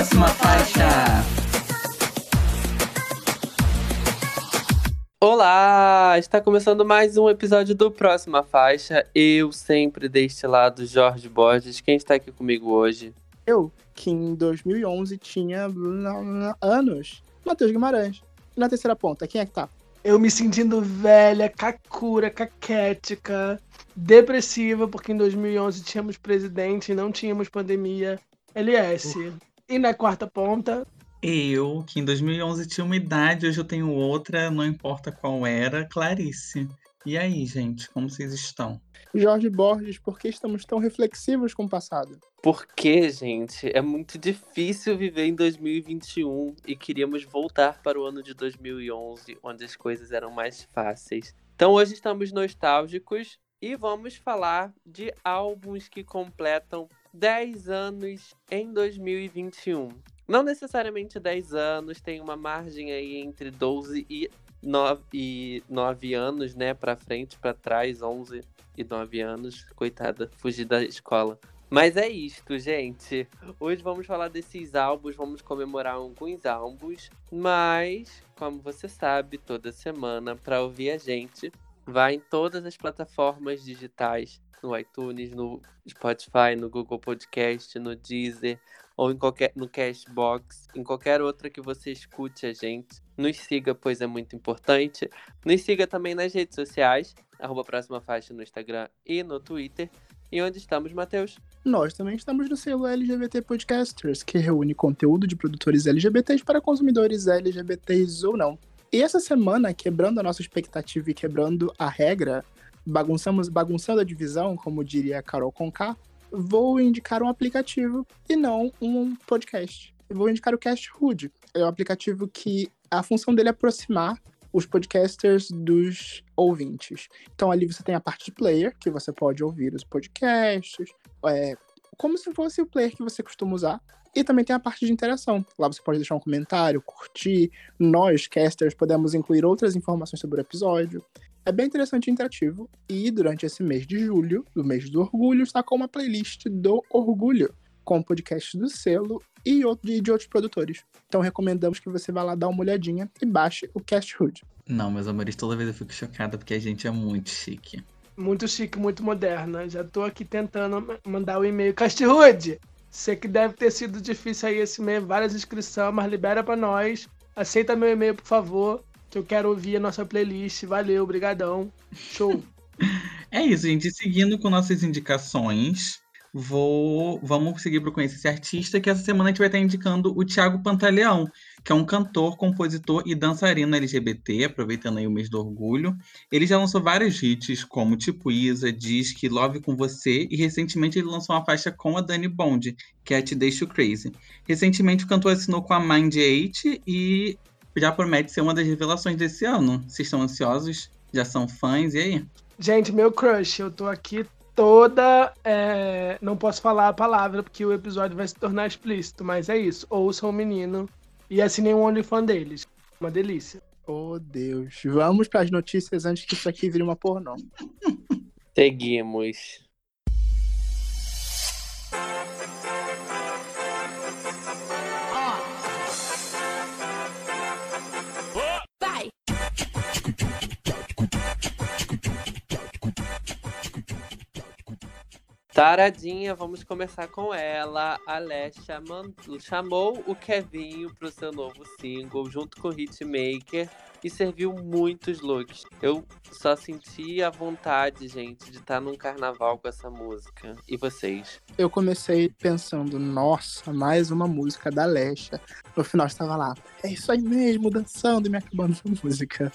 Próxima faixa. Olá! Está começando mais um episódio do Próxima Faixa. Eu sempre deste lado, Jorge Borges. Quem está aqui comigo hoje? Eu, que em 2011 tinha anos. Matheus Guimarães. E na terceira ponta, quem é que tá? Eu me sentindo velha, cacura, caquética, depressiva, porque em 2011 tínhamos presidente e não tínhamos pandemia. LS. E na quarta ponta, Eu, que em 2011 tinha uma idade, hoje eu tenho outra, não importa qual era, Clarice. E aí, gente, como vocês estão? Jorge Borges, por que estamos tão reflexivos com o passado? Porque, gente, é muito difícil viver em 2021 e queríamos voltar para o ano de 2011, onde as coisas eram mais fáceis. Então hoje estamos nostálgicos e vamos falar de álbuns que completam 10 anos em 2021. Não necessariamente 10 anos, tem uma margem aí entre 12 e 9, e 9 anos, né, para frente, para trás, 11 e 9 anos. Coitada, fugi da escola. Mas é isto, gente. Hoje vamos falar desses álbuns, vamos comemorar alguns álbuns, mas, como você sabe, toda semana, para ouvir a gente, vai em todas as plataformas digitais, no iTunes, no Spotify, no Google Podcast, no Deezer, ou em qualquer, no Cashbox, em qualquer outra que você escute a gente. Nos siga, pois é muito importante. Nos siga também nas redes sociais, arroba próxima faixa no Instagram e no Twitter. E onde estamos, Matheus? Nós também estamos no selo LGBT Podcasters, que reúne conteúdo de produtores LGBTs para consumidores LGBTs ou não. E essa semana, quebrando a nossa expectativa e quebrando a regra, bagunçamos, bagunçando a divisão, como diria Carol Conká, vou indicar um aplicativo e não um podcast. Vou indicar o Cast Hood. É um aplicativo que a função dele é aproximar os podcasters dos ouvintes. Então ali você tem a parte de player, que você pode ouvir os podcasts, é, como se fosse o player que você costuma usar. E também tem a parte de interação. Lá você pode deixar um comentário, curtir. Nós, casters, podemos incluir outras informações sobre o episódio. É bem interessante e interativo. E durante esse mês de julho, do mês do orgulho, está com uma playlist do orgulho, com podcasts do selo e de outros produtores. Então recomendamos que você vá lá dar uma olhadinha e baixe o Cast Hood. Não, meus amores, toda vez eu fico chocada porque a gente é muito chique. muito chique, muito moderna. Já tô aqui tentando ma- mandar o e-mail. Castirude! Sei que deve ter sido difícil aí esse e-mail, várias inscrições, mas libera pra nós. Aceita meu e-mail, por favor, que eu quero ouvir a nossa playlist. Valeu, brigadão. Show. É isso, gente. Seguindo com nossas indicações, vou vamos seguir para conhecer esse artista que essa semana a gente vai estar indicando o Thiago Pantaleão, que é um cantor, compositor e dançarino LGBT, aproveitando aí o mês do orgulho. Ele já lançou vários hits, como Tipo Isa, Disque, Love com Você, e recentemente ele lançou uma faixa com a Dani Bond, que é Te Deixo Crazy. Recentemente o cantor assinou com a Mind 8 e já promete ser uma das revelações desse ano. Vocês estão ansiosos? Já são fãs? E aí? Gente, meu crush, eu tô aqui toda. é, Não posso falar a palavra porque o episódio vai se tornar explícito, mas é isso. Ouçam o menino e assinem um OnlyFans deles. Uma delícia. Oh, Deus. Vamos para as notícias antes que isso aqui vire uma pornô. Seguimos. Taradinha, vamos começar com ela. A man- chamou o Kevinho pro seu novo single, junto com o Hitmaker, e serviu muitos looks. Eu só senti a vontade, gente, de estar num carnaval com essa música. E vocês? Eu comecei pensando, nossa, mais uma música da Lesha. No final estava lá, é isso aí mesmo, dançando e me acabando a música.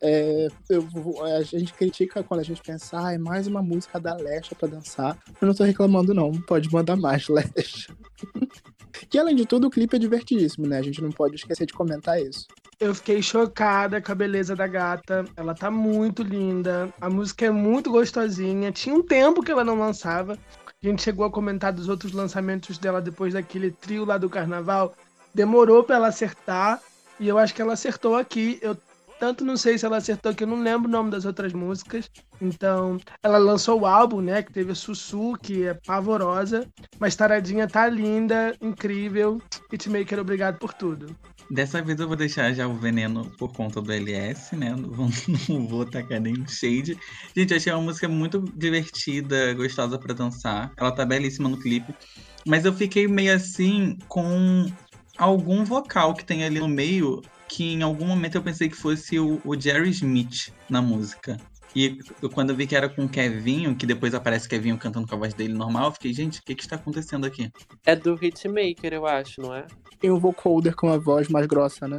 É, eu a gente critica quando a gente pensa, ah, é mais uma música da Lesha pra dançar. Eu não tô reclamando, não. Pode mandar mais, Lesha. e além de tudo, o clipe é divertidíssimo, né? A gente não pode esquecer de comentar isso. Eu fiquei chocada com a beleza da gata. Ela tá muito linda. A música é muito gostosinha. Tinha um tempo que ela não lançava. A gente chegou a comentar dos outros lançamentos dela depois daquele trio lá do carnaval. Demorou pra ela acertar. E eu acho que ela acertou aqui. Eu tanto não sei se ela acertou que eu não lembro o nome das outras músicas. Então, ela lançou o álbum, né? Que teve Sussu, que é pavorosa. Mas Taradinha tá linda, incrível. Hitmaker, obrigado por tudo. Dessa vez eu vou deixar já o veneno por conta do LS, né? Não vou, não vou tacar shade. Gente, achei uma música muito divertida, gostosa para dançar. Ela tá belíssima no clipe. Mas eu fiquei meio assim com algum vocal que tem ali no meio que em algum momento eu pensei que fosse o, o Jerry Smith na música. E eu, quando eu vi que era com o Kevinho, que depois aparece Kevinho cantando com a voz dele normal, eu fiquei, gente, o que, que está acontecendo aqui? É do Hitmaker, eu acho, não é? Tem um vocoder com a voz mais grossa, né?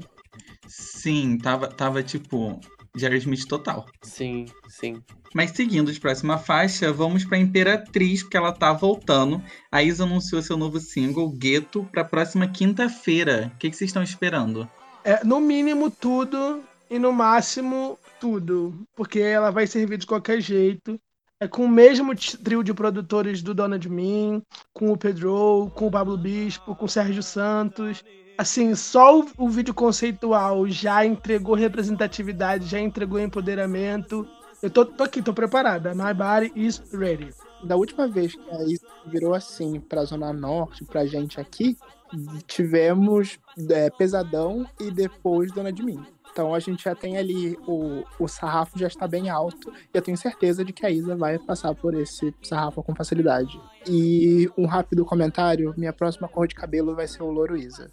Sim, tava, tava tipo Jerry Smith total. Sim, sim. Mas seguindo de próxima faixa, vamos para Imperatriz, porque ela tá voltando. A Isa anunciou seu novo single, Gueto, para a próxima quinta-feira. O que, que vocês estão esperando? É, no mínimo tudo e no máximo tudo, porque ela vai servir de qualquer jeito. É com o mesmo trio de produtores do Dona de Mim, com o Pedro, com o Pablo Bispo, com o Sérgio Santos. Assim, só o, o vídeo conceitual já entregou representatividade, já entregou empoderamento. Eu tô, tô aqui, tô preparada. My body is ready. Da última vez que a Isa virou assim pra Zona Norte, pra gente aqui, tivemos é, Pesadão e depois Dona de Mim. Então a gente já tem ali o, o sarrafo já está bem alto. E eu tenho certeza de que a Isa vai passar por esse sarrafo com facilidade. E um rápido comentário: minha próxima cor de cabelo vai ser o Louro Isa.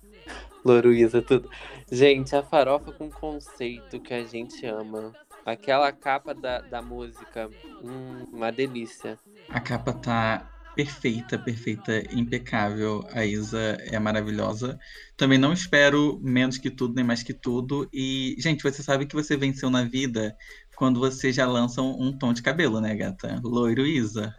Louro Isa, tudo. Gente, a farofa com conceito que a gente ama. Aquela capa da, da música, hum, uma delícia. A capa tá perfeita, perfeita, impecável. A Isa é maravilhosa. Também não espero menos que tudo, nem mais que tudo. E, gente, você sabe que você venceu na vida quando você já lança um, tom de cabelo, né, gata? Loiro Isa.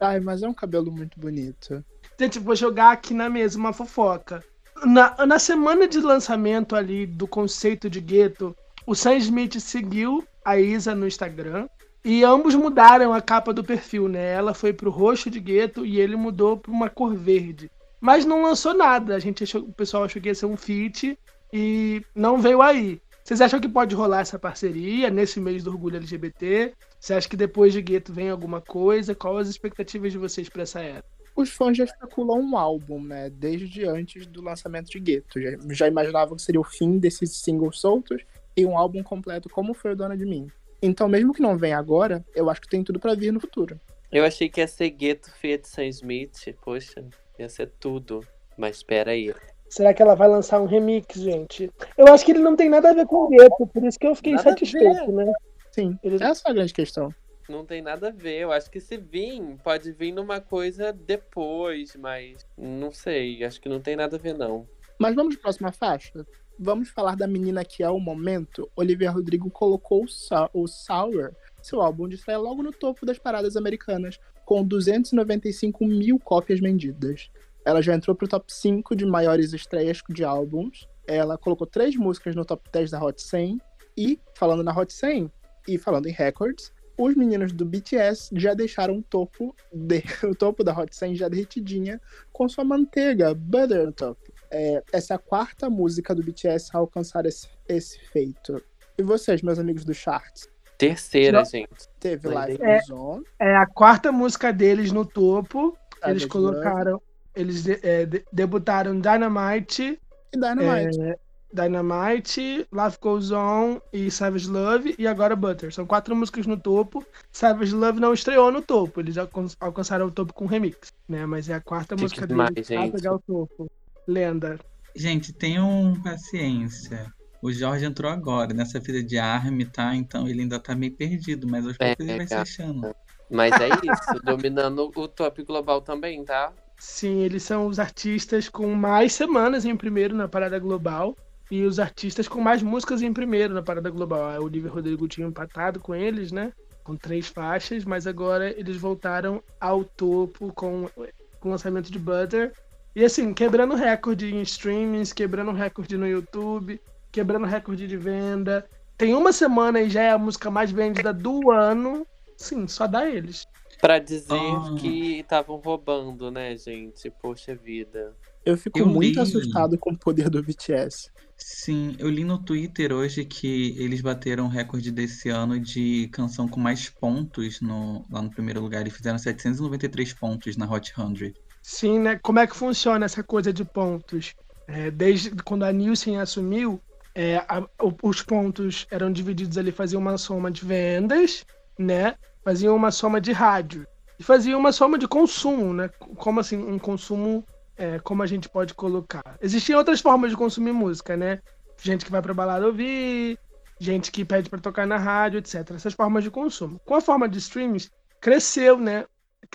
Ai, mas é um cabelo muito bonito. Gente, vou jogar aqui na mesa uma fofoca. Na, na semana de lançamento ali do conceito de gueto, o Sam Smith seguiu a Isa no Instagram e ambos mudaram a capa do perfil, né? Ela foi pro roxo de gueto e ele mudou para uma cor verde. Mas não lançou nada. A gente achou, o pessoal achou que ia ser um feat e não veio aí. Vocês acham que pode rolar essa parceria nesse mês do orgulho LGBT? Você acha que depois de Gueto vem alguma coisa? Quais as expectativas de vocês para essa era? Os fãs já especulam um álbum, né? Desde antes do lançamento de Gueto. Já, já imaginavam que seria o fim desses singles soltos e um álbum completo como foi o Dona de Mim. Então, mesmo que não venha agora, eu acho que tem tudo para vir no futuro. Eu achei que ia ser Gueto feito Sam Smith. Poxa, ia ser tudo. Mas espera aí. Será que ela vai lançar um remix, gente? Eu acho que ele não tem nada a ver com o Gueto, por isso que eu fiquei nada satisfeito, né? Sim, ele... essa é a grande questão. Não tem nada a ver. Eu acho que se vir, pode vir numa coisa depois, mas não sei. Acho que não tem nada a ver, não. Mas vamos para a próxima faixa? Vamos falar da menina que é o momento. Olivia Rodrigo colocou o Sour, seu álbum de estreia, logo no topo das paradas americanas, com 295 mil cópias vendidas. Ela já entrou pro top 5 de maiores estreias de álbuns. Ela colocou três músicas no top 10 da Hot 100. E, falando na Hot 100 e falando em records, os meninos do BTS já deixaram o topo, de, o topo da Hot 100 já derretidinha com sua manteiga, Butter Top. É, essa é a quarta música do BTS a alcançar esse, esse feito. E vocês, meus amigos do charts? Terceira, Não, gente. Teve Live é, On. É a quarta música deles no topo. eles colocaram. Love. Eles é, de, debutaram Dynamite. E Dynamite. É, Dynamite, Life Goes On e Savage Love e agora Butter. São quatro músicas no topo. Savage Love não estreou no topo, eles alcançaram o topo com remix, né? Mas é a quarta música deles a pegar o topo. Lenda. Gente, tenham paciência. O Jorge entrou agora nessa vida de arme, tá? Então ele ainda tá meio perdido, mas aos poucos é, ele vai é, se achando. Mas é isso, dominando o top global também, tá? Sim, eles são os artistas com mais semanas em primeiro na parada global e os artistas com mais músicas em primeiro na parada global. O Olivia Rodrigo tinha empatado com eles, né? Com três faixas, mas agora eles voltaram ao topo com, com o lançamento de Butter e assim, quebrando recorde em streamings, quebrando recorde no YouTube, quebrando recorde de venda. Tem uma semana e já é a música mais vendida do ano. Sim, só dá eles. Pra dizer oh. que estavam roubando, né, gente? Poxa vida. Eu fico eu muito li. assustado com o poder do BTS. Sim, eu li no Twitter hoje que eles bateram o recorde desse ano de canção com mais pontos no, lá no primeiro lugar. e fizeram 793 pontos na Hot 100. Sim, né? Como é que funciona essa coisa de pontos? É, desde quando a Nielsen assumiu, é, a, os pontos eram divididos ali, faziam uma soma de vendas, né? Faziam uma soma de rádio. E faziam uma soma de consumo, né? Como assim, um consumo é, como a gente pode colocar. Existiam outras formas de consumir música, né? Gente que vai pra balada ouvir, gente que pede para tocar na rádio, etc. Essas formas de consumo. Com a forma de streams, cresceu, né?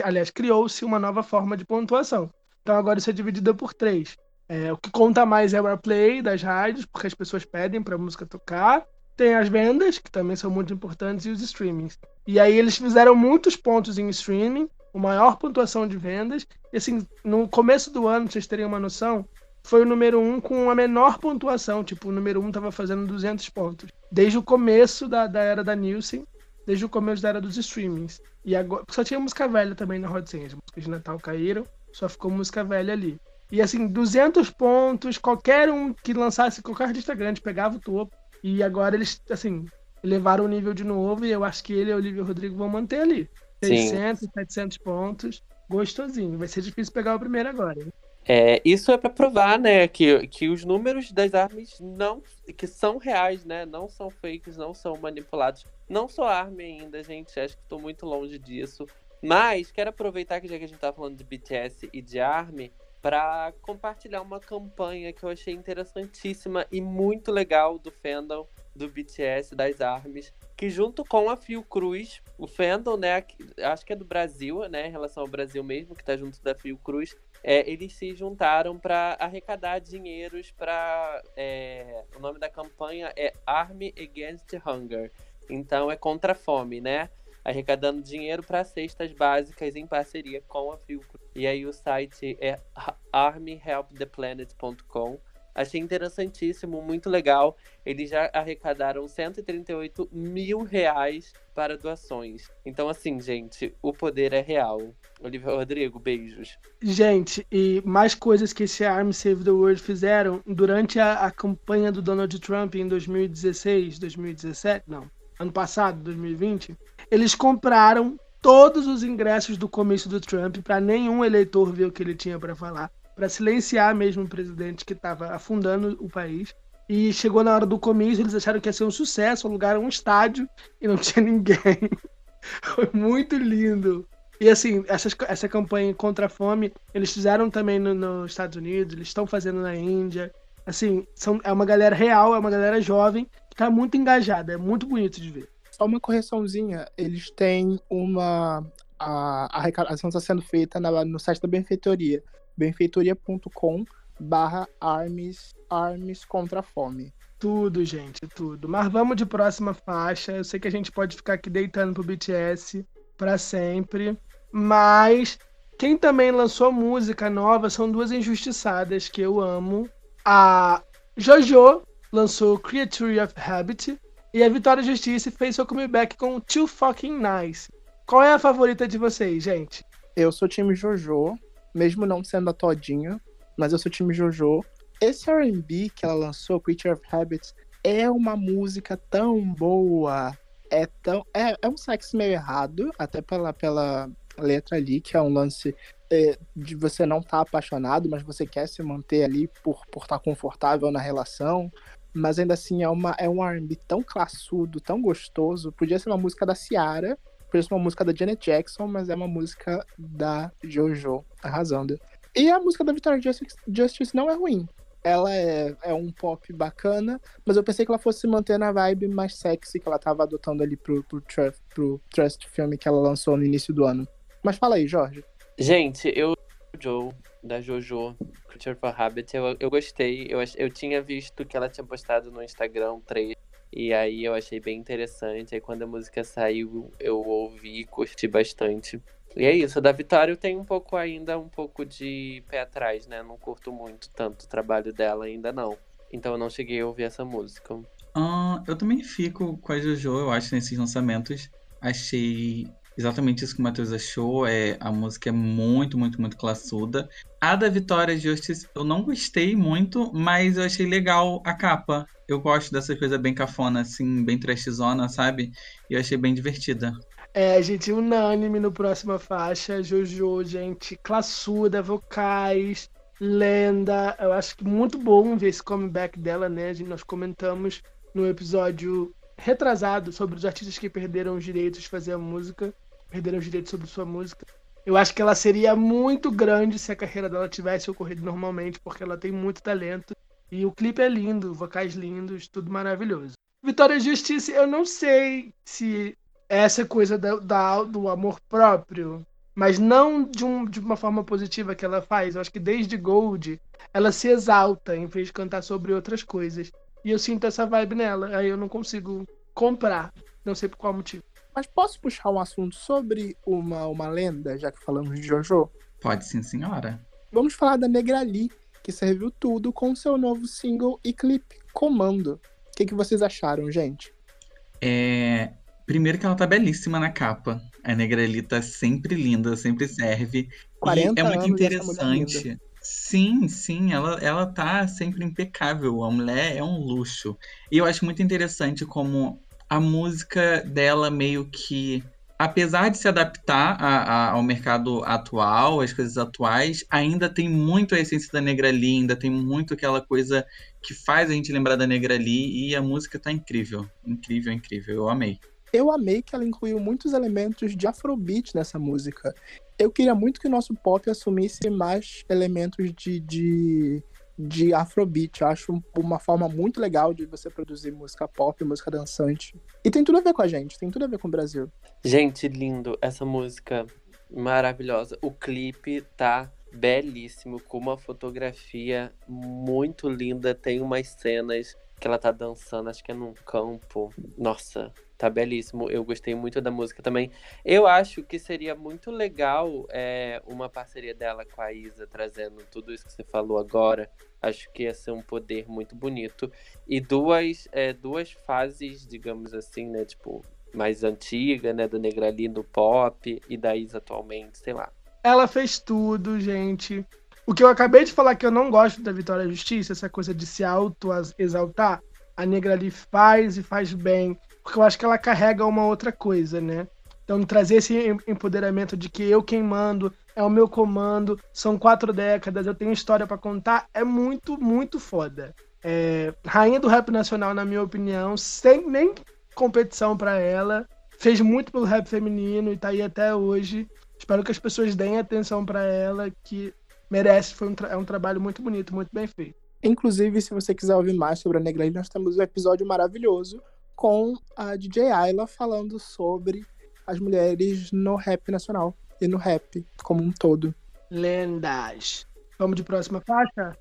Aliás, criou-se uma nova forma de pontuação. Então agora isso é dividido por três. É, o que conta mais é o airplay das rádios, porque as pessoas pedem para a música tocar. Tem as vendas, que também são muito importantes, e os streamings. E aí eles fizeram muitos pontos em streaming, a maior pontuação de vendas. E assim, no começo do ano, pra vocês terem uma noção, foi o número um com a menor pontuação. Tipo, o número um tava fazendo 200 pontos. Desde o começo da, da era da Nielsen, desde o começo da era dos streamings. E agora, só tinha música velha também na Hot 100. As músicas de Natal caíram, só ficou música velha ali. E assim, 200 pontos, qualquer um que lançasse, qualquer artista grande pegava o topo. E agora eles, assim, levaram o nível de novo e eu acho que ele e o Olivia Rodrigo vão manter ali. 600, Sim. 700 pontos, gostosinho. Vai ser difícil pegar o primeiro agora. É, isso é para provar, né, que, que os números das armas não, que são reais, né, não são fakes, não são manipulados. Não sou ARMY ainda, gente, acho que estou muito longe disso. Mas quero aproveitar que já que a gente tá falando de BTS e de ARMY, para compartilhar uma campanha que eu achei interessantíssima e muito legal do fandom do BTS, das ARMYs, que junto com a Fiocruz, o fandom, né, acho que é do Brasil, né, em relação ao Brasil mesmo, que está junto da Fiocruz, é, eles se juntaram para arrecadar dinheiros para. É, o nome da campanha é Army Against Hunger. Então é contra a fome, né? Arrecadando dinheiro para cestas básicas em parceria com a Fiocruz. E aí o site é armyhelptheplanet.com. Achei interessantíssimo, muito legal. Eles já arrecadaram 138 mil reais para doações. Então, assim, gente, o poder é real. Olivia Rodrigo, beijos. Gente, e mais coisas que esse Arm Save the World fizeram durante a, a campanha do Donald Trump em 2016, 2017, não, ano passado, 2020, eles compraram todos os ingressos do comício do Trump para nenhum eleitor ver o que ele tinha para falar para silenciar mesmo o presidente que estava afundando o país. E chegou na hora do comício, eles acharam que ia ser um sucesso, alugaram um estádio e não tinha ninguém. Foi muito lindo. E assim, essa, essa campanha contra a fome, eles fizeram também no, nos Estados Unidos, eles estão fazendo na Índia. Assim, são, é uma galera real, é uma galera jovem, tá muito engajada, é muito bonito de ver. Só uma correçãozinha, eles têm uma. A, a arrecadação está sendo feita na, no site da benfeitoria benfeitoria.com barra armes, armes contra a fome. Tudo, gente, tudo. Mas vamos de próxima faixa. Eu sei que a gente pode ficar aqui deitando pro BTS para sempre, mas quem também lançou música nova são duas injustiçadas que eu amo. A Jojo lançou Creature of Habit e a Vitória Justiça fez seu comeback com Too Fucking Nice. Qual é a favorita de vocês, gente? Eu sou time Jojo, mesmo não sendo a todinha, mas eu sou time Jojo. Esse R&B que ela lançou, Creature of Habits, é uma música tão boa, é tão é, é um sexo meio errado, até pela, pela letra ali, que é um lance é, de você não estar tá apaixonado, mas você quer se manter ali por por estar tá confortável na relação. Mas ainda assim é, uma, é um R&B tão classudo, tão gostoso. Podia ser uma música da Ciara, por uma música da Janet Jackson, mas é uma música da JoJo, arrasando. E a música da Victoria Justice, Justice não é ruim. Ela é, é um pop bacana, mas eu pensei que ela fosse se manter na vibe mais sexy que ela tava adotando ali pro, pro, pro Trust filme que ela lançou no início do ano. Mas fala aí, Jorge. Gente, eu Joe, da Jojo, for Habit, eu, eu gostei. Eu, eu tinha visto que ela tinha postado no Instagram trailer e aí eu achei bem interessante. Aí quando a música saiu, eu ouvi e curti bastante. E é isso, da Vitória eu tenho um pouco ainda, um pouco de pé atrás, né? Não curto muito tanto o trabalho dela ainda não. Então eu não cheguei a ouvir essa música. Uh, eu também fico com a Jojo, eu acho, nesses lançamentos. Achei exatamente isso que o Matheus achou. É, a música é muito, muito, muito classuda. A da Vitória Justice eu não gostei muito, mas eu achei legal a capa. Eu gosto dessa coisa bem cafona, assim, bem trashzona, sabe? E eu achei bem divertida. É, gente, unânime no próxima faixa. Jojo, gente, classuda, vocais, lenda. Eu acho que muito bom ver esse comeback dela, né? Nós comentamos no episódio retrasado sobre os artistas que perderam os direitos de fazer a música, perderam os direitos sobre sua música. Eu acho que ela seria muito grande se a carreira dela tivesse ocorrido normalmente, porque ela tem muito talento. E o clipe é lindo, vocais lindos, tudo maravilhoso. Vitória Justiça, eu não sei se essa coisa da, da, do amor próprio, mas não de, um, de uma forma positiva que ela faz. Eu acho que desde Gold ela se exalta em vez de cantar sobre outras coisas. E eu sinto essa vibe nela, aí eu não consigo comprar, não sei por qual motivo. Mas posso puxar um assunto sobre uma, uma lenda, já que falamos de Jojo? Pode sim, senhora. Vamos falar da Negrali, que serviu tudo com seu novo single e clipe, Comando. O que, que vocês acharam, gente? É... Primeiro que ela tá belíssima na capa. A Negrali tá sempre linda, sempre serve. 40 e é muito mulher interessante. Sim, sim, ela, ela tá sempre impecável. A mulher é um luxo. E eu acho muito interessante como a música dela meio que, apesar de se adaptar a- a- ao mercado atual, às coisas atuais, ainda tem muito a essência da Negrali, ainda tem muito aquela coisa que faz a gente lembrar da Negrali e a música tá incrível. Incrível, incrível. Eu amei. Eu amei que ela incluiu muitos elementos de afrobeat nessa música. Eu queria muito que o nosso pop assumisse mais elementos de, de, de afrobeat. Eu acho um- uma forma muito legal de você produzir música pop, música dançante. E tem tudo a ver com a gente, tem tudo a ver com o Brasil. Gente, lindo. Essa música maravilhosa. O clipe tá belíssimo, com uma fotografia muito linda. Tem umas cenas que ela tá dançando, acho que é num campo. Nossa, tá belíssimo. Eu gostei muito da música também. Eu acho que seria muito legal é, uma parceria dela com a Isa, trazendo tudo isso que você falou agora. Acho que ia ser um poder muito bonito. E duas, é, duas fases, digamos assim, né? Tipo, mais antiga, né? Do Negrali no pop e da Isa atualmente, sei lá. Ela fez tudo, gente. O que eu acabei de falar que eu não gosto da Vitória Justiça, essa coisa de se auto-exaltar, a Negra ali faz e faz bem, porque eu acho que ela carrega uma outra coisa, né? Então, trazer esse em- empoderamento de que eu quem mando, é o meu comando, são quatro décadas, eu tenho história pra contar, é muito, muito foda. É, rainha do rap nacional, na minha opinião, sem nem competição pra ela, fez muito pelo rap feminino e tá aí até hoje. Espero que as pessoas deem atenção pra ela, que merece. Foi um é um trabalho muito bonito, muito bem feito. Inclusive, se você quiser ouvir mais sobre a Negra nós temos um episódio maravilhoso com a DJ Ayla falando sobre as mulheres no rap nacional e no rap como um todo. Lendas. Vamos de próxima faixa?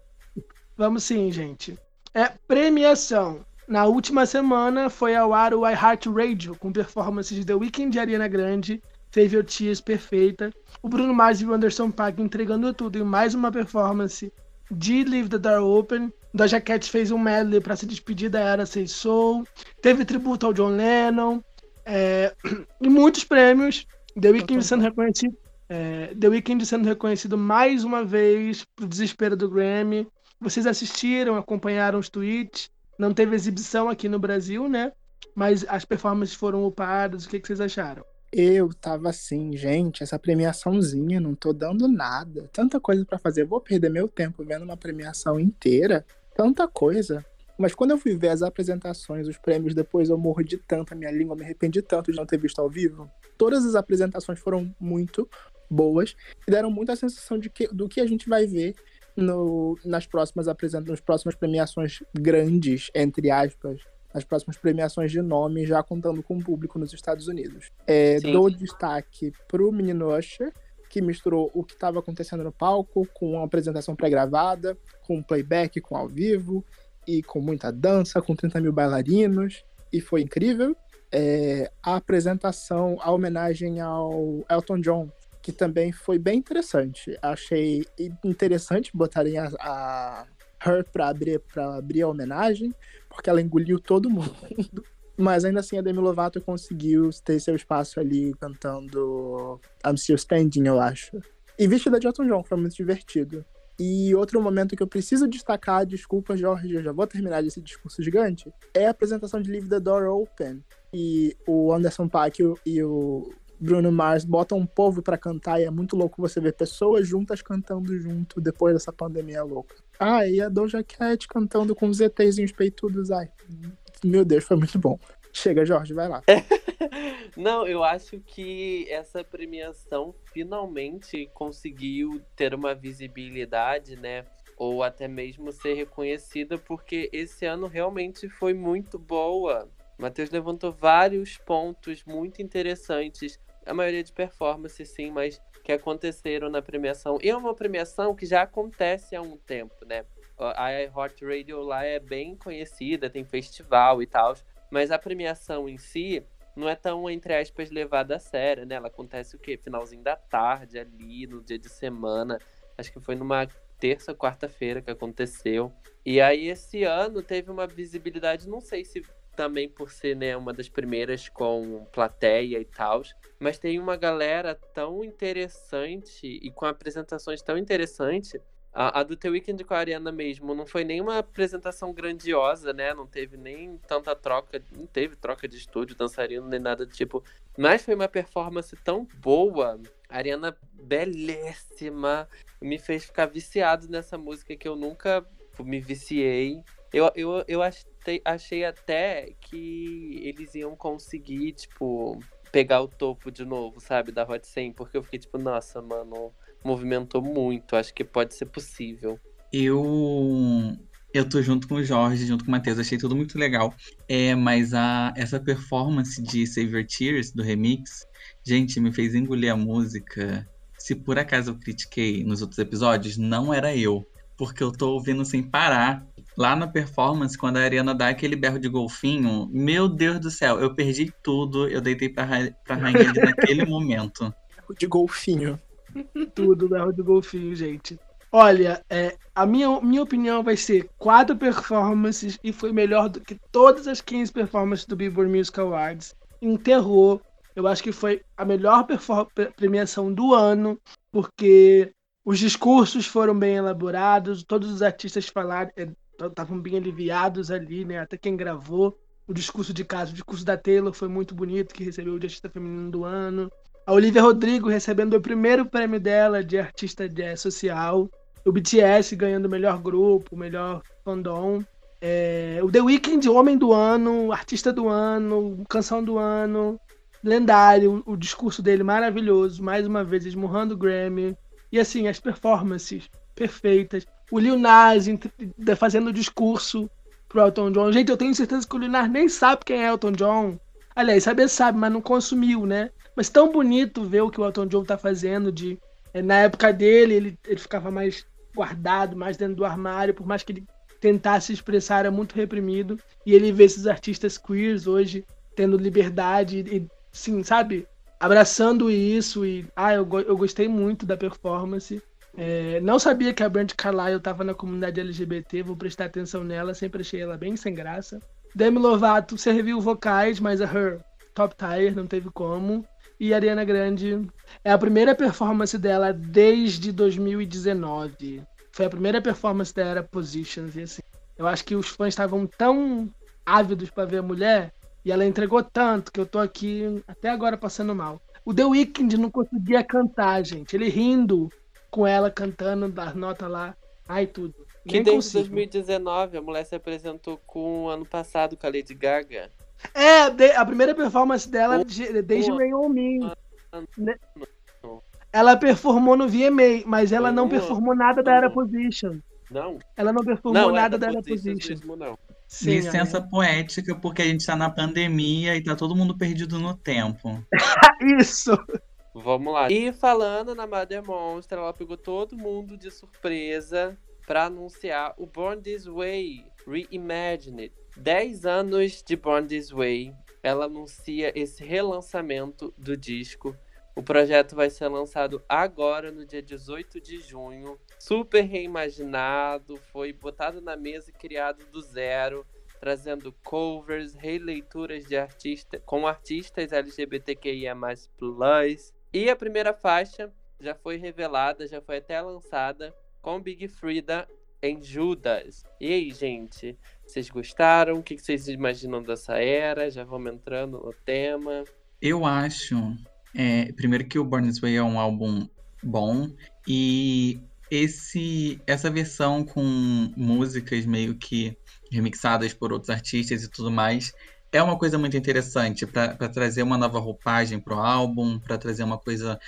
Vamos sim, gente. É premiação. Na última semana foi ao ar o iHeartRadio, com performances de The Weeknd e Ariana Grande, Favourite Tears perfeita, o Bruno Mars e o Anderson Paak entregando tudo em mais uma performance de Leave the Door Open. Doja Cat fez um medley para se despedir da Era Say Soul, teve tributo ao John Lennon, é, e muitos prêmios. The Weeknd sendo reconhecido é, The Weeknd sendo reconhecido mais uma vez pro desespero do Grammy. Vocês assistiram, acompanharam os tweets. Não teve exibição aqui no Brasil, né? Mas as performances foram upadas. O que, que vocês acharam? Eu tava assim, gente, essa premiaçãozinha, não tô dando nada. Tanta coisa pra fazer. Vou perder meu tempo vendo uma premiação inteira. Tanta coisa. Mas quando eu fui ver as apresentações, os prêmios, depois eu morro de tanto, a minha língua me arrependi tanto de não ter visto ao vivo. Todas as apresentações foram muito boas e deram muita sensação de que, do que a gente vai ver no, nas próximas apresentações, nas próximas premiações grandes, entre aspas, nas próximas premiações de nome, já contando com o público nos Estados Unidos. É, Sim. dou destaque pro menino Usher, que misturou o que estava acontecendo no palco com uma apresentação pré-gravada, com playback, com ao vivo, e com muita dança, com 30 mil bailarinos, e foi incrível. É, a apresentação, a homenagem ao Elton John, que também foi bem interessante. Achei interessante botarem a, a Her para abrir, abrir a homenagem, porque ela engoliu todo mundo. Mas ainda assim a Demi Lovato conseguiu ter seu espaço ali cantando I'm Still Standing, eu acho. E vestida de Elton John, foi muito divertido. E outro momento que eu preciso destacar, desculpa, Jorge, eu já vou terminar esse discurso gigante, é a apresentação de Leave the Door Open. E o Anderson Paak e o Bruno Mars botam um povo para cantar e é muito louco você ver pessoas juntas cantando junto depois dessa pandemia louca. Ah, e a Doja Cat cantando com os ETzinhos peitudos. Ai, meu Deus, foi muito bom. Chega, Jorge, vai lá. Não, eu acho que essa premiação finalmente conseguiu ter uma visibilidade, né? Ou até mesmo ser reconhecida, porque esse ano realmente foi muito boa. Matheus levantou vários pontos muito interessantes. A maioria de performances, sim, mas que aconteceram na premiação. E é uma premiação que já acontece há um tempo, né? A Hot Radio lá é bem conhecida, tem festival e tal. Mas a premiação em si não é tão, entre aspas, levada a sério, né? Ela acontece o quê? Finalzinho da tarde, ali, no dia de semana. Acho que foi numa terça, quarta-feira que aconteceu. E aí, esse ano teve uma visibilidade, não sei se também por ser né, uma das primeiras com plateia e tal, mas tem uma galera tão interessante e com apresentações tão interessantes a, a, do The Weeknd com a Ariana mesmo não foi nenhuma apresentação grandiosa, né? Não teve nem tanta troca, não teve troca de estúdio, dançarino, nem nada do tipo. Mas foi uma performance tão boa. A Ariana belíssima. Me fez ficar viciado nessa música que eu nunca me viciei. Eu, eu, eu achei, achei até que eles iam conseguir, tipo, pegar o topo de novo, sabe? Da Hot 100, porque eu fiquei tipo, nossa, mano movimentou muito. Acho que pode ser possível. Eu eu tô junto com o Jorge, junto com o Matheus, achei tudo muito legal. É, mas a, essa performance de Save Your Tears, do remix, gente, me fez engolir a música. Se por acaso eu critiquei nos outros episódios, não era eu. Porque eu tô ouvindo sem parar. Lá na performance, quando a Ariana dá aquele berro de golfinho, meu Deus do céu, eu perdi tudo, eu deitei pra, pra rainha naquele momento. De golfinho. Tudo da do golfinho, gente. Olha, é, a minha, minha opinião vai ser quatro performances e foi melhor do que todas as 15 performances do Billboard Music Awards. Enterrou. Eu acho que foi a melhor premiação do ano, porque os discursos foram bem elaborados, todos os artistas falaram, estavam é, bem aliviados ali, né? Até quem gravou. O discurso de casa, o discurso da Taylor foi muito bonito, que recebeu o artista feminino do ano a Olivia Rodrigo recebendo o primeiro prêmio dela de artista de, social, o BTS ganhando o melhor grupo, o melhor fandom, é, o The Weeknd, Homem do Ano, Artista do Ano, Canção do Ano, lendário, o, discurso dele maravilhoso, mais uma vez esmurrando o Grammy, e assim, as performances perfeitas, o Lil Nas fazendo o discurso pro Elton John. Gente, eu tenho certeza que o Lil Nas nem sabe quem é Elton John. Aliás, saber sabe, mas não consumiu, né? Mas tão bonito ver o que o Elton John tá fazendo de é, na época dele, ele, ele ficava mais guardado, mais dentro do armário, por mais que ele tentasse expressar, era muito reprimido. E ele vê esses artistas queers hoje tendo liberdade e, sim, sabe? Abraçando isso e ah, eu, eu gostei muito da performance. É, não sabia que a Brand Carlyle estava na comunidade LGBT, vou prestar atenção nela, sempre achei ela bem sem graça. Demi Lovato serviu vocais, mas a Her top tier, não teve como. E a Ariana Grande é a primeira performance dela desde 2019. Foi a primeira performance da era Positions. E assim, eu acho que os fãs estavam tão ávidos para ver a mulher e ela entregou tanto que eu tô aqui até agora passando mal. O The Weeknd não conseguia cantar, gente. Ele rindo com ela cantando das notas lá. Ai, tudo. Que Nem desde consigo. 2019 a mulher se apresentou com ano passado com a Lady Gaga. É, a primeira performance dela desde Rain On Me. Ela performou no VMA, mas ela não performou nada da Era Position. Não. Ela não performou não, nada da Era Position. Mesmo, não. Sim, Licença é. poética, porque a gente tá na pandemia e tá todo mundo perdido no tempo. Isso! Vamos lá. E falando na Mother Monster, ela pegou todo mundo de surpresa para anunciar o Born This Way Reimagined. 10 anos de Born This Way, ela anuncia esse relançamento do disco. O projeto vai ser lançado agora, no dia 18 de junho. Super reimaginado, foi botado na mesa e criado do zero. trazendo covers, releituras de artista com artistas LGBTQIA++. E a primeira faixa já foi revelada, já foi até lançada com Big Frida em Judas. E aí, gente, vocês gostaram? O que vocês imaginam dessa era? Já vamos entrando no tema. Eu acho, é, primeiro que o Born This Way é um álbum bom e esse essa versão com músicas meio que remixadas por outros artistas e tudo mais é uma coisa muito interessante para trazer uma nova roupagem para o álbum, para trazer uma coisa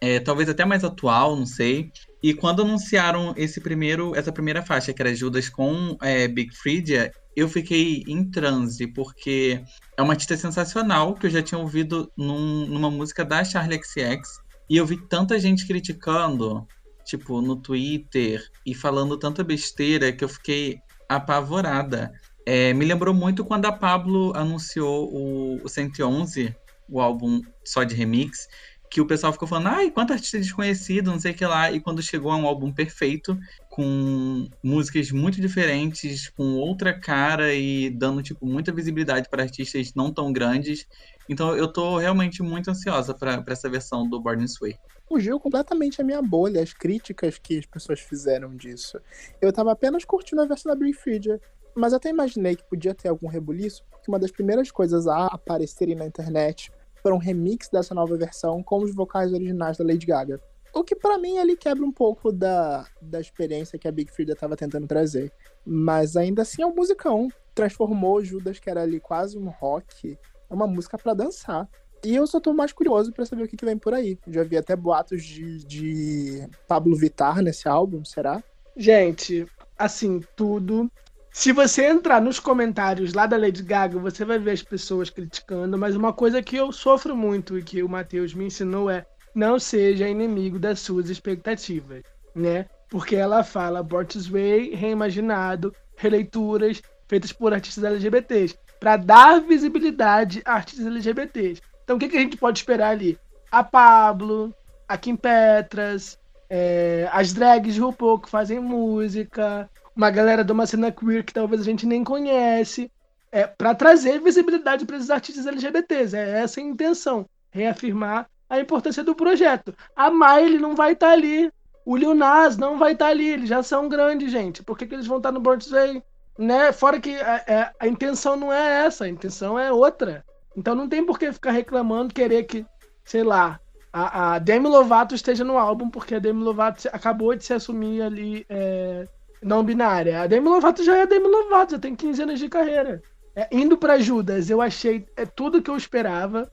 é, talvez até mais atual, não sei. E quando anunciaram esse primeiro, essa primeira faixa, que era Judas com é, Big Freedia, eu fiquei em transe, porque é uma artista sensacional que eu já tinha ouvido num, numa música da Charlie XX. E eu vi tanta gente criticando, tipo, no Twitter e falando tanta besteira que eu fiquei apavorada. É, me lembrou muito quando a Pablo anunciou o, o 111, o álbum só de remix, que o pessoal ficou falando, ai, quanto artista desconhecido, não sei o que lá, e quando chegou a um álbum perfeito, com músicas muito diferentes, com outra cara e dando, tipo, muita visibilidade para artistas não tão grandes. Então eu tô realmente muito ansiosa para essa versão do Born This Way. Fugiu completamente a minha bolha, as críticas que as pessoas fizeram disso. Eu tava apenas curtindo a versão da Bring Freedia, mas até imaginei que podia ter algum rebuliço, porque uma das primeiras coisas a aparecerem na internet para um remix dessa nova versão com os vocais originais da Lady Gaga. O que para mim ali quebra um pouco da, da experiência que a Big Frida estava tentando trazer. Mas ainda assim é um musicão. Transformou Judas, que era ali quase um rock, é uma música para dançar. E eu só tô mais curioso para saber o que, que, vem por aí. Já vi até boatos de, de Pablo Vittar nesse álbum, será? Gente, assim, tudo se você entrar nos comentários lá da Lady Gaga, você vai ver as pessoas criticando, mas uma coisa que eu sofro muito e que o Matheus me ensinou é não seja inimigo das suas expectativas, né? Porque ela fala Bort's Way reimaginado, releituras feitas por artistas LGBTs, para dar visibilidade a artistas LGBTs. Então o que, que a gente pode esperar ali? A Pablo, a Kim Petras, é, as drags de RuPaul que fazem música, uma galera de uma cena queer que talvez a gente nem conhece, é, para trazer visibilidade para esses artistas LGBTs. É essa a intenção, reafirmar a importância do projeto. A Miley não vai estar tá ali, o Lil Nas não vai estar tá ali, eles já são grandes, gente. Por que, que eles vão estar tá no Born Way? Né? Fora que a, a, é, a, intenção não é essa, a intenção é outra. Então não tem por que ficar reclamando, querer que, sei lá, a, a Demi Lovato esteja no álbum, porque a Demi Lovato acabou de se assumir ali é, não binária. A Demi Lovato já é a Demi Lovato, já tem 15 anos de carreira. É, indo para Judas, eu achei é tudo que eu esperava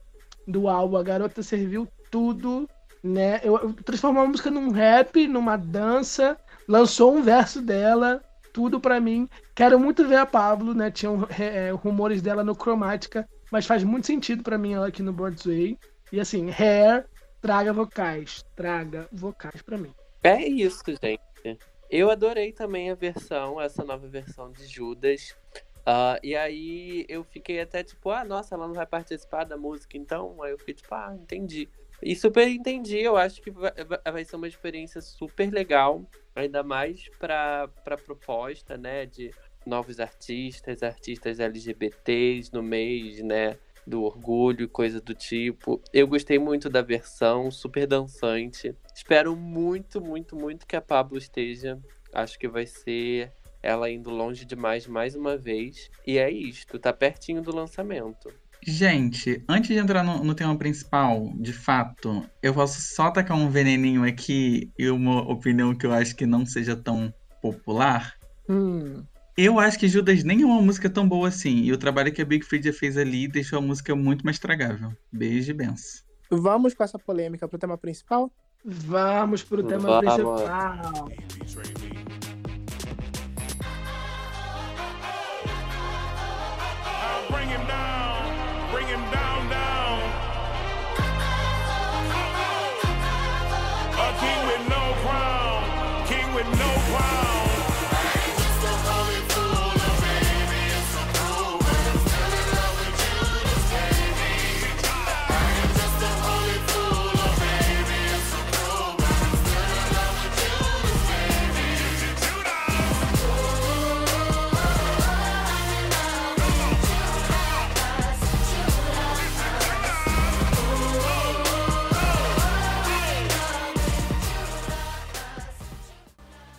do álbum. A garota serviu tudo, né? Eu, eu transformou a música num rap, numa dança, lançou um verso dela, tudo para mim. Quero muito ver a Pablo, né? Tinham é, rumores dela no Cromática, mas faz muito sentido para mim ela aqui no Broadway. E assim, Hair, traga vocais, traga vocais para mim. É isso, gente. Eu adorei também a versão, essa nova versão de Judas. Uh, e aí eu fiquei até tipo, ah, nossa, ela não vai participar da música, então. Aí eu fiquei tipo, ah, entendi. E super entendi, eu acho que vai, vai ser uma experiência super legal, ainda mais para pra proposta, né, de novos artistas, artistas LGBTs no mês, né, do orgulho e coisa do tipo. Eu gostei muito da versão, super dançante. Espero muito, muito, muito que a Pablo esteja. Acho que vai ser ela indo longe demais mais uma vez. E é isto, tá pertinho do lançamento. Gente, antes de entrar no, no, tema principal, de fato, eu posso só tacar um veneninho aqui e uma opinião que eu acho que não seja tão popular. Hum. Eu acho que Judas nem é uma música tão boa assim. E o trabalho que a Big Freedia fez ali deixou a música muito mais tragável. Beijo e benção. Vamos com essa polêmica pro tema principal? Vamos pro tema Vamos. principal. Bring him down, bring him down, down. A king with no crown,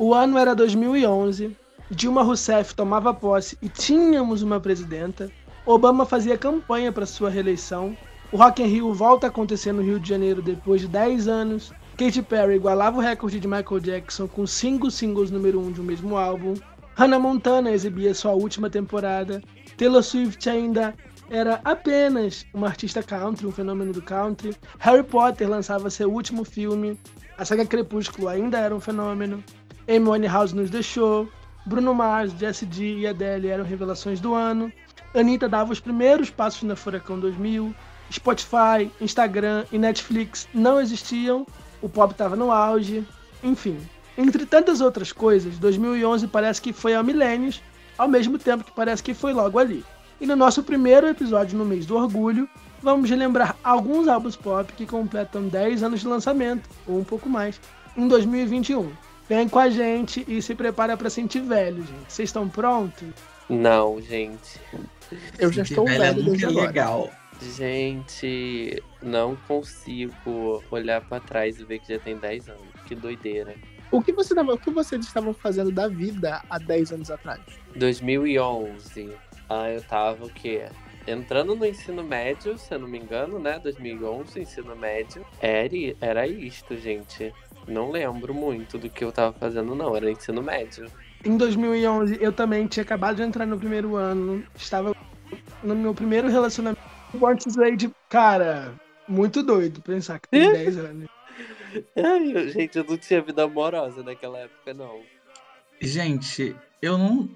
O ano era 2011, Dilma Rousseff tomava posse e tínhamos uma presidenta. Obama fazia campanha para sua reeleição. O Rock in Rio volta a acontecer no Rio de Janeiro depois de 10 anos. Katy Perry igualava o recorde de Michael Jackson com cinco singles número 1 um de um mesmo álbum. Hannah Montana exibia sua última temporada. Taylor Swift ainda era apenas uma artista country, um fenômeno do country. Harry Potter lançava seu último filme. A saga Crepúsculo ainda era um fenômeno. Amy House nos deixou, Bruno Mars, Jessie J e Adele eram revelações do ano, Anitta dava os primeiros passos na Furacão 2000, Spotify, Instagram e Netflix não existiam, o pop estava no auge, enfim. Entre tantas outras coisas, 2011 parece que foi há milênios, ao mesmo tempo que parece que foi logo ali. E no nosso primeiro episódio no mês do orgulho, vamos relembrar alguns álbuns pop que completam 10 anos de lançamento, ou um pouco mais, em 2021. Vem com a gente e se prepara para sentir velho, gente. Vocês estão prontos? Não, gente. Eu já estou velho é velho desde muito agora. legal. Gente, não consigo olhar pra trás e ver que já tem 10 anos. Que doideira. O que, você o que vocês estavam fazendo da vida há 10 anos atrás? 2011. Ah, eu tava o quê? Entrando no ensino médio, se eu não me engano, né? 2011, ensino médio. Era, era isto, gente. Não lembro muito do que eu tava fazendo, não. Era ensino médio. Em 2011, eu também tinha acabado de entrar no primeiro ano, estava no meu primeiro relacionamento. To Slade, cara, muito doido pensar que tem 10 anos. Ai, gente, eu não tinha vida amorosa naquela época, não. Gente, eu não.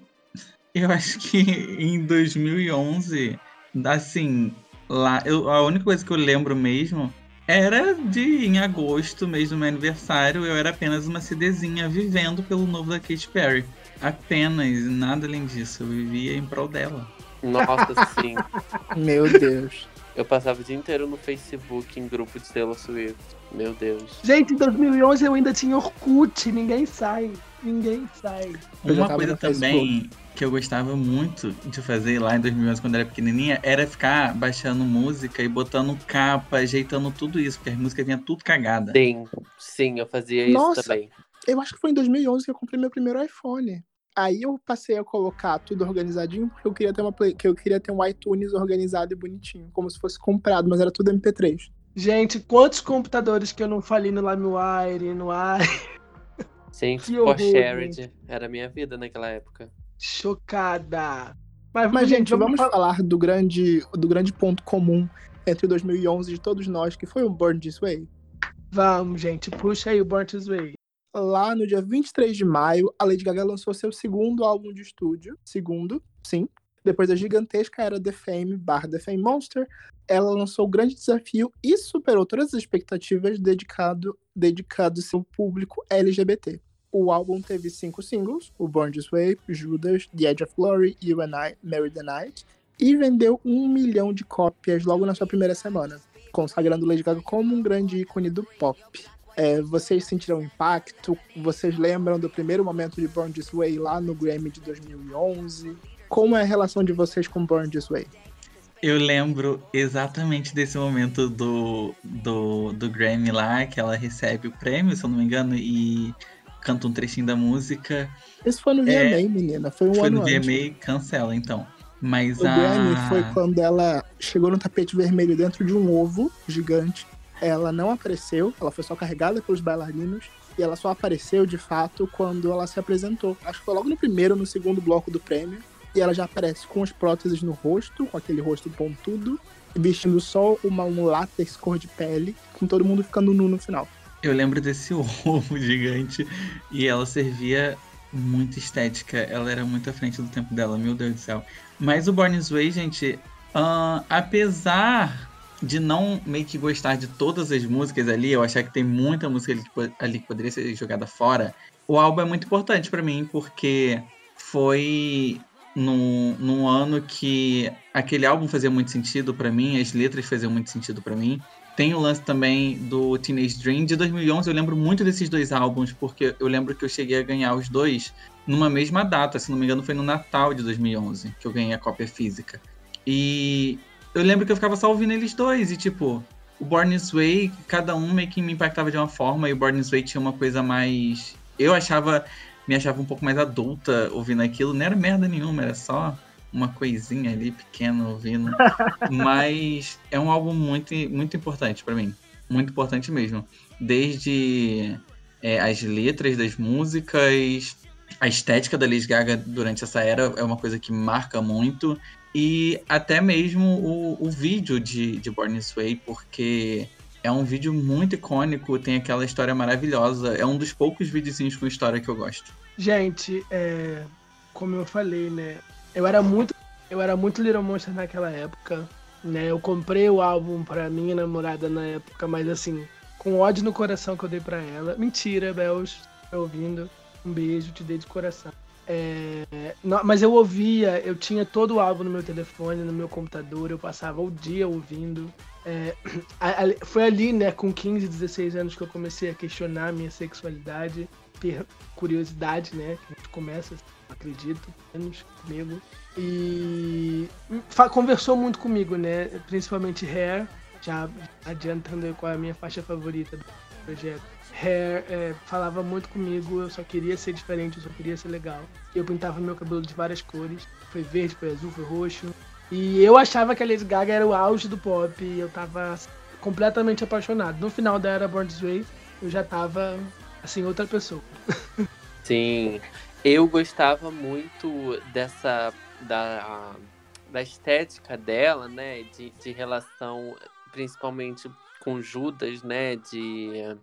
Eu acho que em 2011, assim, lá, eu, a única coisa que eu lembro mesmo era de em agosto, mês do meu aniversário, eu era apenas uma CDzinha vivendo pelo novo da Katy Perry. Apenas, nada além disso. Eu vivia em prol dela. Nossa, sim. Meu Deus. Eu passava o dia inteiro no Facebook em grupo de Taylor Swift. Meu Deus. Gente, em 2011 eu ainda tinha Orkut, ninguém sai, ninguém sai. Uma coisa também que eu gostava muito de fazer lá em 2011, quando eu era pequenininha, era ficar baixando música e botando capa, ajeitando tudo isso, porque as músicas vinha tudo cagada. Sim, sim, eu fazia isso Nossa. também. Eu acho que foi em 2011 que eu comprei meu primeiro iPhone. Aí eu passei a colocar tudo organizadinho porque eu queria ter uma play, que eu queria ter um iTunes organizado e bonitinho, como se fosse comprado, mas era tudo MP3. Gente, quantos computadores que eu não falei no LimeWire, no Gente, Que horror, Shared era a minha vida naquela época. Chocada. Mas, Mas gente, vamos falar. falar do grande do grande ponto comum entre 2011 de todos nós, que foi o Born This Way. Vamos, gente, puxa aí o Born This Way. Lá no dia 23 de maio, a Lady Gaga lançou seu segundo álbum de estúdio. Segundo, sim. Depois da gigantesca era The Fame barra The Fame Monster, ela lançou o grande desafio e superou todas as expectativas dedicado, dedicado ao seu público LGBT. O álbum teve cinco singles, o Born This Way, Judas, The Edge of Glory, You and I, Marry the Night, e vendeu um milhão de cópias logo na sua primeira semana, consagrando Lady Gaga como um grande ícone do pop. É, vocês sentiram impacto? Vocês lembram do primeiro momento de Born This Way lá no Grammy de 2011? Como é a relação de vocês com Born This Way? Eu lembro exatamente desse momento do, do, do Grammy lá, que ela recebe o prêmio, se eu não me engano, e canta um trechinho da música. Esse foi no VMA, É, menina. Foi um Foi ano no antes. VMA, cancela então. Mas O a... Grammy foi quando ela chegou no tapete vermelho dentro de um ovo gigante. Ela não apareceu, ela foi só carregada pelos bailarinos. E ela só apareceu de fato quando ela se apresentou. Acho que foi logo no primeiro, no segundo bloco do prêmio. E ela já aparece com as próteses no rosto, com aquele rosto pontudo, vestindo só uma, um látex cor de pele, com todo mundo ficando nu no final. Eu lembro desse ovo gigante e ela servia muita estética. Ela era muito à frente do tempo dela, meu Deus do céu. Mas o Born This Way, gente, ah, apesar de não meio que gostar de todas as músicas ali, eu achar que tem muita música ali ali que poderia ser jogada fora, o álbum é muito importante pra mim porque foi num, num ano que aquele álbum fazia muito sentido pra mim, as letras faziam muito sentido pra mim. Tem o lance também do Teenage Dream de 2011. Eu lembro muito desses dois álbuns, porque eu lembro que eu cheguei a ganhar os dois numa mesma data. Se não me engano, foi no Natal de 2011 que eu ganhei a cópia física. E eu lembro que eu ficava só ouvindo eles dois. E tipo, o Born This Way, cada um meio que me impactava de uma forma. E o Born This Way tinha uma coisa mais. Eu achava me achava um pouco mais adulta ouvindo aquilo. Não era merda nenhuma, era só uma coisinha ali pequena ouvindo. Mas é um álbum muito, muito importante para mim. Muito importante mesmo. Desde é, as letras das músicas, a estética da Lady Gaga durante essa era é uma coisa que marca muito. E até mesmo o, o vídeo de, de Born This Way, porque é um vídeo muito icônico, tem aquela história maravilhosa. É um dos poucos videozinhos com história que eu gosto. Gente, é, como eu falei, né? Eu era muito, eu era muito Little Monster naquela época, né? Eu comprei o álbum pra minha namorada na época, mas assim, com ódio no coração que eu dei pra ela. Mentira, Belos, tá ouvindo. Um beijo, te dei de coração. É, não, mas eu ouvia, eu tinha todo o álbum no meu telefone, no meu computador, eu passava o dia ouvindo. É, a, a, foi ali, né, com 15, 16 anos que eu comecei a questionar a minha sexualidade, ter curiosidade, né, que a gente começa, acredito, menos comigo. E conversou muito comigo, né, principalmente Hair, já adiantando qual é a minha faixa favorita do projeto. Hair é, falava muito comigo, eu só queria ser diferente, eu só queria ser legal. Eu pintava meu cabelo de várias cores, foi verde, foi azul, foi roxo. E eu achava que a Lady Gaga era o auge do pop eu tava completamente apaixonado. No final da era Born This Way, eu já tava, assim, outra pessoa. Sim, eu gostava muito dessa, da, da estética dela, né, de, de relação principalmente com Judas, né, de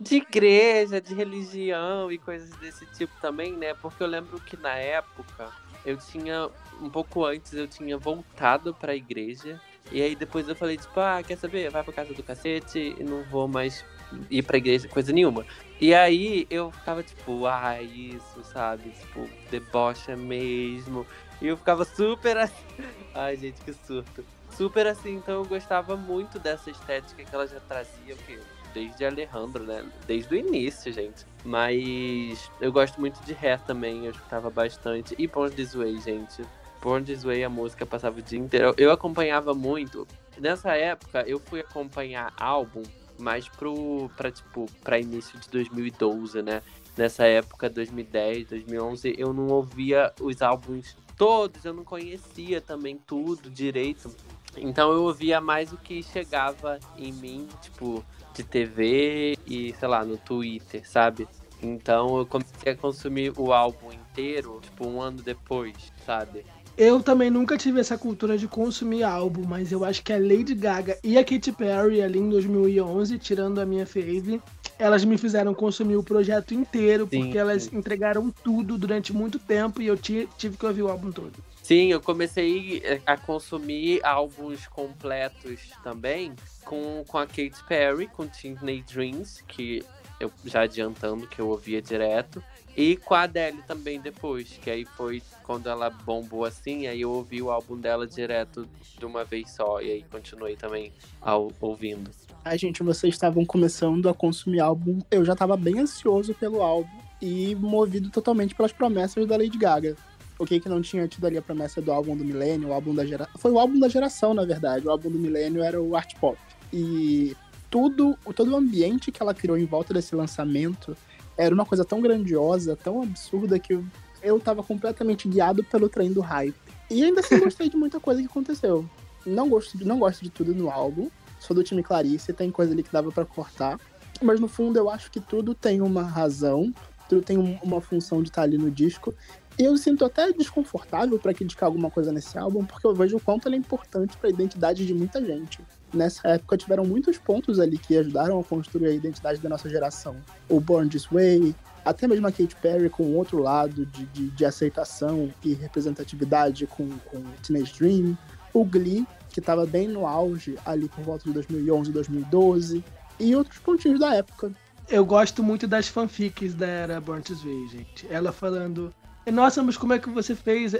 de igreja, de religião e coisas desse tipo também, né? Porque eu lembro que na época eu tinha um pouco antes eu tinha voltado para a igreja e aí depois eu falei tipo, ah, quer saber? Vai para casa do cacete e não vou mais ir pra igreja coisa nenhuma. E aí eu ficava tipo, ah, isso, sabe? Tipo, debocha mesmo. E eu ficava super assim. Ai, gente, que surto. Super assim, então eu gostava muito dessa estética que ela já trazia, porque desde Alejandro, né? Desde o início, gente. Mas eu gosto muito de Hair também, eu escutava bastante. E Born This Way, gente. Born This Way, a música passava o dia inteiro. Eu acompanhava muito. Nessa época, eu fui acompanhar álbum mais pro, pra, tipo, pra início de 2012, né? Nessa época, 2010, 2011, eu não ouvia os álbuns todos, eu não conhecia também tudo direito. Então eu ouvia mais o que chegava em mim, tipo, de TV e, sei lá, no Twitter, sabe? Então eu comecei a consumir o álbum inteiro, tipo, um ano depois, sabe? Eu também nunca tive essa cultura de consumir álbum, mas eu acho que a Lady Gaga e a Katy Perry ali em 2011, tirando a minha fave, elas me fizeram consumir o projeto inteiro, sim, porque elas sim. entregaram tudo durante muito tempo e eu tive que ouvir o álbum todo. Sim, eu comecei eh, a consumir álbuns completos também com, com a Katy Perry, com Teenage Dreams, que eu já adiantando que eu ouvia direto. E com a Adele também depois, que aí foi quando ela bombou assim, aí eu ouvi o álbum dela direto de uma vez só, e aí continuei também ao, ouvindo. A gente, vocês estavam começando a consumir álbum, eu já estava bem ansioso pelo álbum e movido totalmente pelas promessas da Lady Gaga o que que não tinha tido ali a promessa do álbum do milênio, o álbum da geração. Foi o álbum da geração, na verdade. O álbum do milênio era o art pop. E tudo, todo o ambiente que ela criou em volta desse lançamento era uma coisa tão grandiosa, tão absurda que eu, eu tava completamente guiado pelo trem do hype. E ainda assim gostei de muita coisa que aconteceu. Não gosto, de, não gosto de tudo no álbum. Sou do time Clarice, tem coisa ali que dava para cortar. Mas no fundo eu acho que tudo tem uma razão, tudo tem uma função de estar tá ali no disco. E eu sinto até desconfortável para criticar alguma coisa nesse álbum, porque eu vejo o quanto ele é importante para a identidade de muita gente. Nessa época tiveram muitos pontos ali que ajudaram a construir a identidade da nossa geração. O Born This Way, até mesmo a Katy Perry com outro lado de, de, de aceitação e representatividade com, com Teenage Dream. O Glee, que estava bem no auge ali por volta de 2011, 2012. E outros pontinhos da época. Eu gosto muito das fanfics da era Born This Way, gente. Ela falando nossa, mas como é que você fez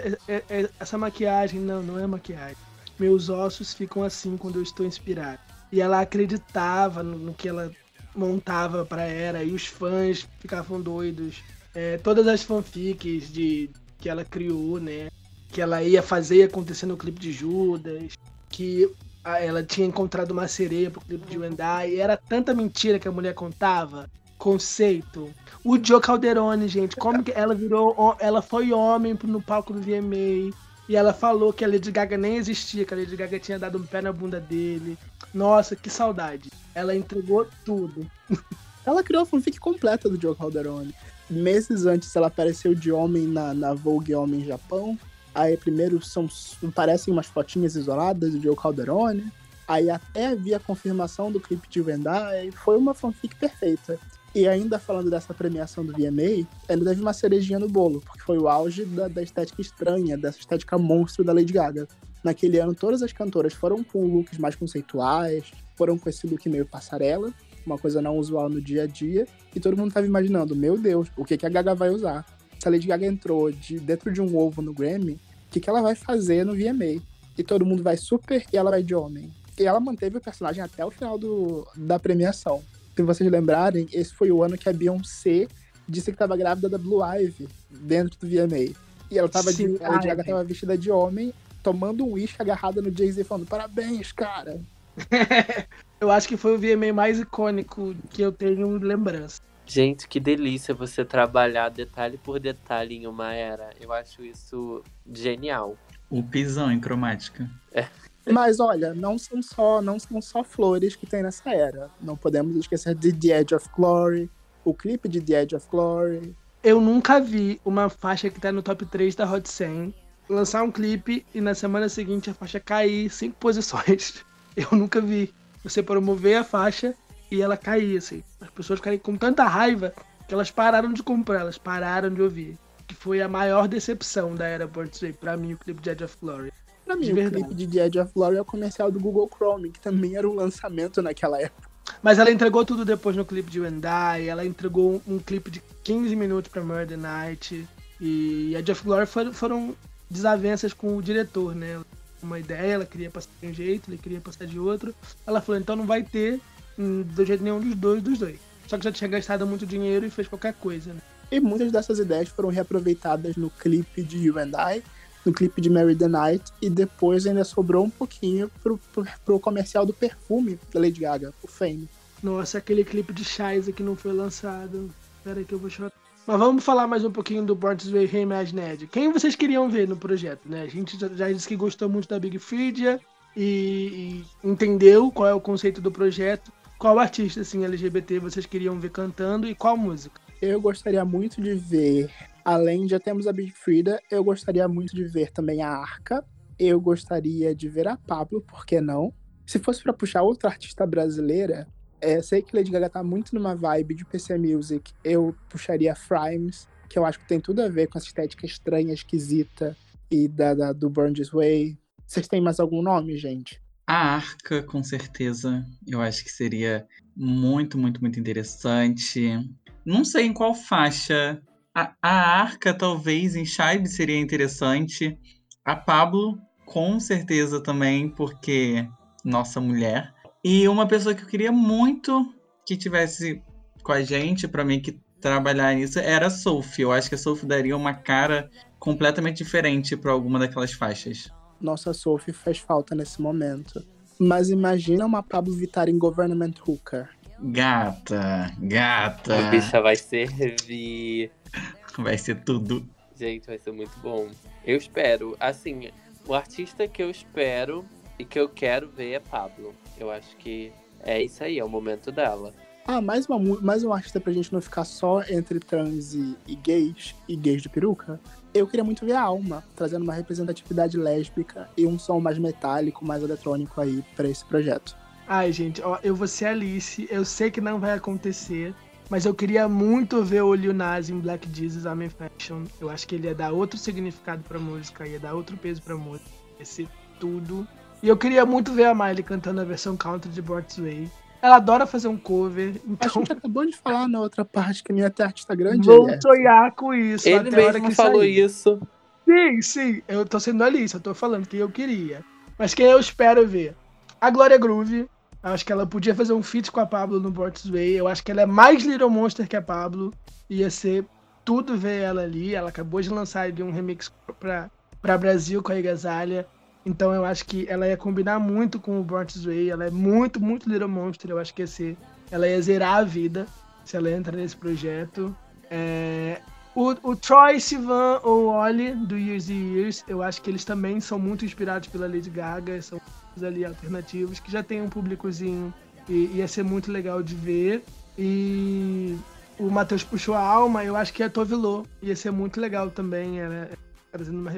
essa maquiagem? Não, não é maquiagem. Meus ossos ficam assim quando eu estou inspirado. E ela acreditava no, que ela montava para era e os fãs ficavam doidos. É, todas as fanfics de que ela criou, né? Que ela ia fazer acontecer no clipe de Judas, que ela tinha encontrado uma sereia pro clipe de Wendai, e era tanta mentira que a mulher contava conceito. O Joe Calderone, gente, como que ela virou. Ela foi homem no palco do VMA. E ela falou que a Lady Gaga nem existia, que a Lady Gaga tinha dado um pé na bunda dele. Nossa, que saudade. Ela entregou tudo. Ela criou a fanfic completa do Joe Calderone. Meses antes ela apareceu de homem na, na Vogue Homem Japão. Aí primeiro são parecem umas fotinhas isoladas do Joe Calderone. Aí até havia a confirmação do clipe de Vendai. Foi uma fanfic perfeita. E ainda falando dessa premiação do VMA, ele teve uma cerejinha no bolo, porque foi o auge da, da, estética estranha, dessa estética monstro da Lady Gaga. Naquele ano, todas as cantoras foram com looks mais conceituais, foram com esse look meio passarela, uma coisa não usual no dia a dia, e todo mundo tava imaginando, meu Deus, o que, que a Gaga vai usar? Se a Lady Gaga entrou de dentro de um ovo no Grammy, o que, que ela vai fazer no VMA? E todo mundo vai super e ela vai de homem. E ela manteve o personagem até o final do, da premiação. Se vocês lembrarem, esse foi o ano que a Beyoncé disse que estava grávida da Blue Ivy dentro do VMA. E ela tava Sim, de, a Lady Gaga tava vestida de homem, tomando um uísque agarrada no Jay-Z falando: parabéns, cara. eu acho que foi o VMA mais icônico que eu tenho lembrança. Gente, que delícia você trabalhar detalhe por detalhe em uma era. Eu acho isso genial. O pisão em cromática. É. Mas olha, não são só, não são só flores que tem nessa era. Não podemos esquecer de The Edge of Glory, o clipe de The Edge of Glory. Eu nunca vi uma faixa que tá no top 3 da Hot 100 lançar um clipe e na semana seguinte a faixa cair cinco posições. Eu nunca vi. Você promover a faixa e ela cair, assim. As pessoas ficarem com tanta raiva que elas pararam de comprar, elas pararam de ouvir. Que foi a maior decepção da era Birthday pra mim, o clipe de Edge of Glory. Pra mim, o clipe de The Edge of Glory é o comercial do Google Chrome, que também era um lançamento naquela época. Mas ela entregou tudo depois no clipe de Wendai, ela entregou um, um clipe de 15 minutos pra Murder Night. E Edge of Glory foram, foram desavenças com o diretor, né? Uma ideia, ela queria passar de um jeito, ele queria passar de outro. Ela falou, então não vai ter hum, do jeito nenhum dos dois, dos dois. Só que já tinha gastado muito dinheiro e fez qualquer coisa, né? E muitas dessas ideias foram reaproveitadas no clipe de You and I, no clipe de Mary the Night, e depois ainda sobrou um pouquinho pro, pro, pro comercial do perfume da Lady Gaga, o Fame. Nossa, aquele clipe de Shiza que não foi lançado. Espera que eu vou chorar. Mas vamos falar mais um pouquinho do Born This Way Reimagined. Quem vocês queriam ver no projeto, né? A gente já disse que gostou muito da Big Freedia e, e entendeu qual é o conceito do projeto. Qual artista, assim, LGBT vocês queriam ver cantando e qual música? Eu gostaria muito de ver, além de já temos a Big Frida, eu gostaria muito de ver também a Arca. Eu gostaria de ver a Pablo, por que não? Se fosse para puxar outra artista brasileira, é, sei que Lady Gaga tá muito numa vibe de PC Music. Eu puxaria Frames, que eu acho que tem tudo a ver com essa estética estranha, esquisita e da, da do Burn This Way. Vocês têm mais algum nome, gente? A Arca, com certeza. Eu acho que seria muito, muito, muito interessante. Não sei em qual faixa. A, a Arca, talvez, em Shibe seria interessante. A Pablo, com certeza também, porque nossa mulher. E uma pessoa que eu queria muito que tivesse com a gente, para mim, que trabalhar nisso, era a Sophie. Eu acho que a Sophie daria uma cara completamente diferente para alguma daquelas faixas. Nossa, Sophie faz falta nesse momento. Mas imagina uma Pablo Vittar em Government Hooker. Gata, gata. A bicha vai servir. Vai ser tudo. Gente, vai ser muito bom. Eu espero. Assim, o artista que eu espero e que eu quero ver é Pablo. Eu acho que é isso aí, é o momento dela. Ah, mais, uma, mais um artista pra gente não ficar só entre trans e, e gays, e gays de peruca. Eu queria muito ver a Alma, trazendo uma representatividade lésbica e um som mais metálico, mais eletrônico aí para esse projeto. Ai, gente, ó, eu vou ser Alice. Eu sei que não vai acontecer. Mas eu queria muito ver o Lil Nas em Black Jesus I'm Fashion. Eu acho que ele ia dar outro significado pra música, ia dar outro peso pra música. Ia ser tudo. E eu queria muito ver a Miley cantando a versão country de Bort's Way. Ela adora fazer um cover. Então... A gente acabou de falar na outra parte que minha arte tá grande. Vou é. sonhar com isso. Ele até mesmo que falou sair. isso. Sim, sim. Eu tô sendo Alice, eu tô falando que eu queria. Mas quem eu espero ver? A Glória Groove. Acho que ela podia fazer um feat com a Pablo no Bort's Way. Eu acho que ela é mais Little Monster que a Pablo. Ia ser tudo ver ela ali. Ela acabou de lançar ali um remix pra, pra Brasil com a Igasalha. Então eu acho que ela ia combinar muito com o Bort's Way. Ela é muito, muito Little Monster. Eu acho que ia ser. Ela ia zerar a vida. se ela entra nesse projeto. É, o, o Troy Sivan ou Oli do Years and Years, eu acho que eles também são muito inspirados pela Lady Gaga, são ali alternativos que já tem um públicozinho e ia ser muito legal de ver. E o Matheus puxou a alma, eu acho que a Tovilô ia ser muito legal também, era trazendo uma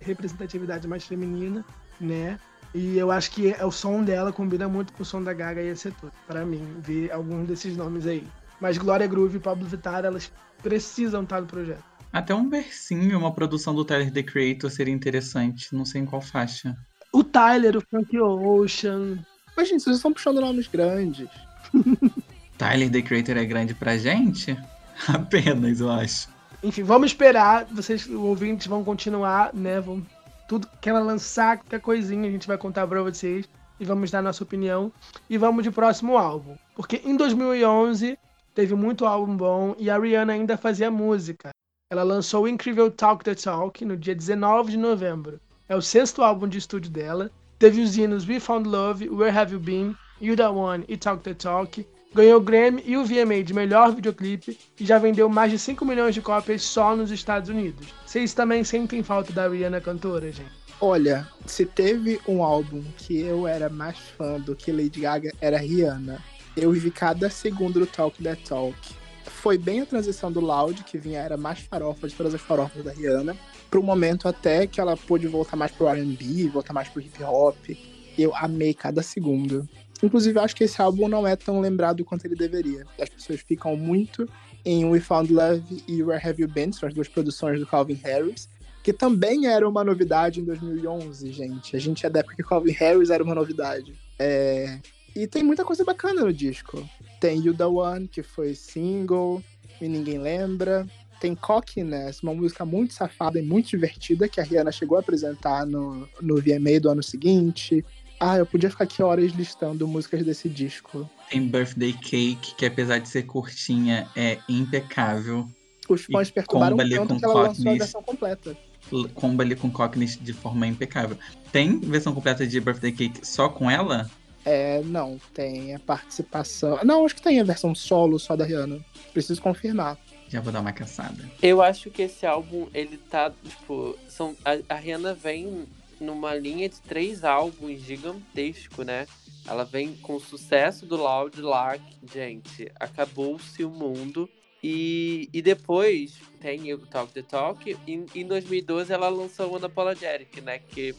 representatividade mais feminina, né? E eu acho que o som dela combina muito com o som da Gaga e ser tudo, para mim, ver alguns desses nomes aí. Mas Glória Groove e Pablo Vittar, elas precisam estar no projeto. Até um versinho, uma produção do Tyler The Creator seria interessante, não sei em qual faixa. O Tyler, o Frank Ocean. Mas, gente, vocês estão puxando nomes grandes. Tyler The Creator é grande pra gente? Apenas, eu acho. Enfim, vamos esperar. Vocês, ouvintes, vão continuar, né? Vão, tudo que ela lançar, qualquer coisinha, a gente vai contar pra vocês. E vamos dar nossa opinião. E vamos de próximo álbum. Porque em 2011 teve muito álbum bom e a Rihanna ainda fazia música. Ela lançou o incrível Talk the Talk no dia 19 de novembro. É o sexto álbum de estúdio dela. Teve os hinos We Found Love, Where Have You Been, You The One e Talk the Talk. Ganhou o Grammy e o VMA de melhor videoclipe e já vendeu mais de 5 milhões de cópias só nos Estados Unidos. Vocês também sentem falta da Rihanna cantora, gente? Olha, se teve um álbum que eu era mais fã do que Lady Gaga, era Rihanna. Eu vivi cada segundo do Talk That Talk. Foi bem a transição do Loud, que vinha, era mais farofa de todas as farofas da Rihanna, pro momento até que ela pôde voltar mais pro R&B, voltar mais pro hip hop. Eu amei cada segundo. Inclusive, acho que esse álbum não é tão lembrado quanto ele deveria. As pessoas ficam muito em We Found Love e Where Have You Been, são as duas produções do Calvin Harris, que também era uma novidade em 2011, gente. A gente é da época que Calvin Harris era uma novidade. É... E tem muita coisa bacana no disco. Tem You The One, que foi single e ninguém lembra. Tem Cockiness, uma música muito safada e muito divertida que a Rihanna chegou a apresentar no, no VMA do ano seguinte. Ah, eu podia ficar aqui horas listando músicas desse disco. Tem Birthday Cake, que apesar de ser curtinha, é impecável. Os fãs e perturbaram tanto que ela lançou a versão completa. Comba ali com Cockney de forma impecável. Tem versão completa de Birthday Cake só com ela? É, não, tem a participação. Não, acho que tem a versão solo só da Rihanna. Preciso confirmar. Já vou dar uma caçada. Eu acho que esse álbum, ele tá, tipo, são, a, a Rihanna vem numa linha de três álbuns gigantesco, né? Ela vem com o sucesso do Loud Lark, gente, acabou-se o mundo. E, e depois tem o Talk the Talk. E em 2012 ela lançou o Unapologetic, né? Que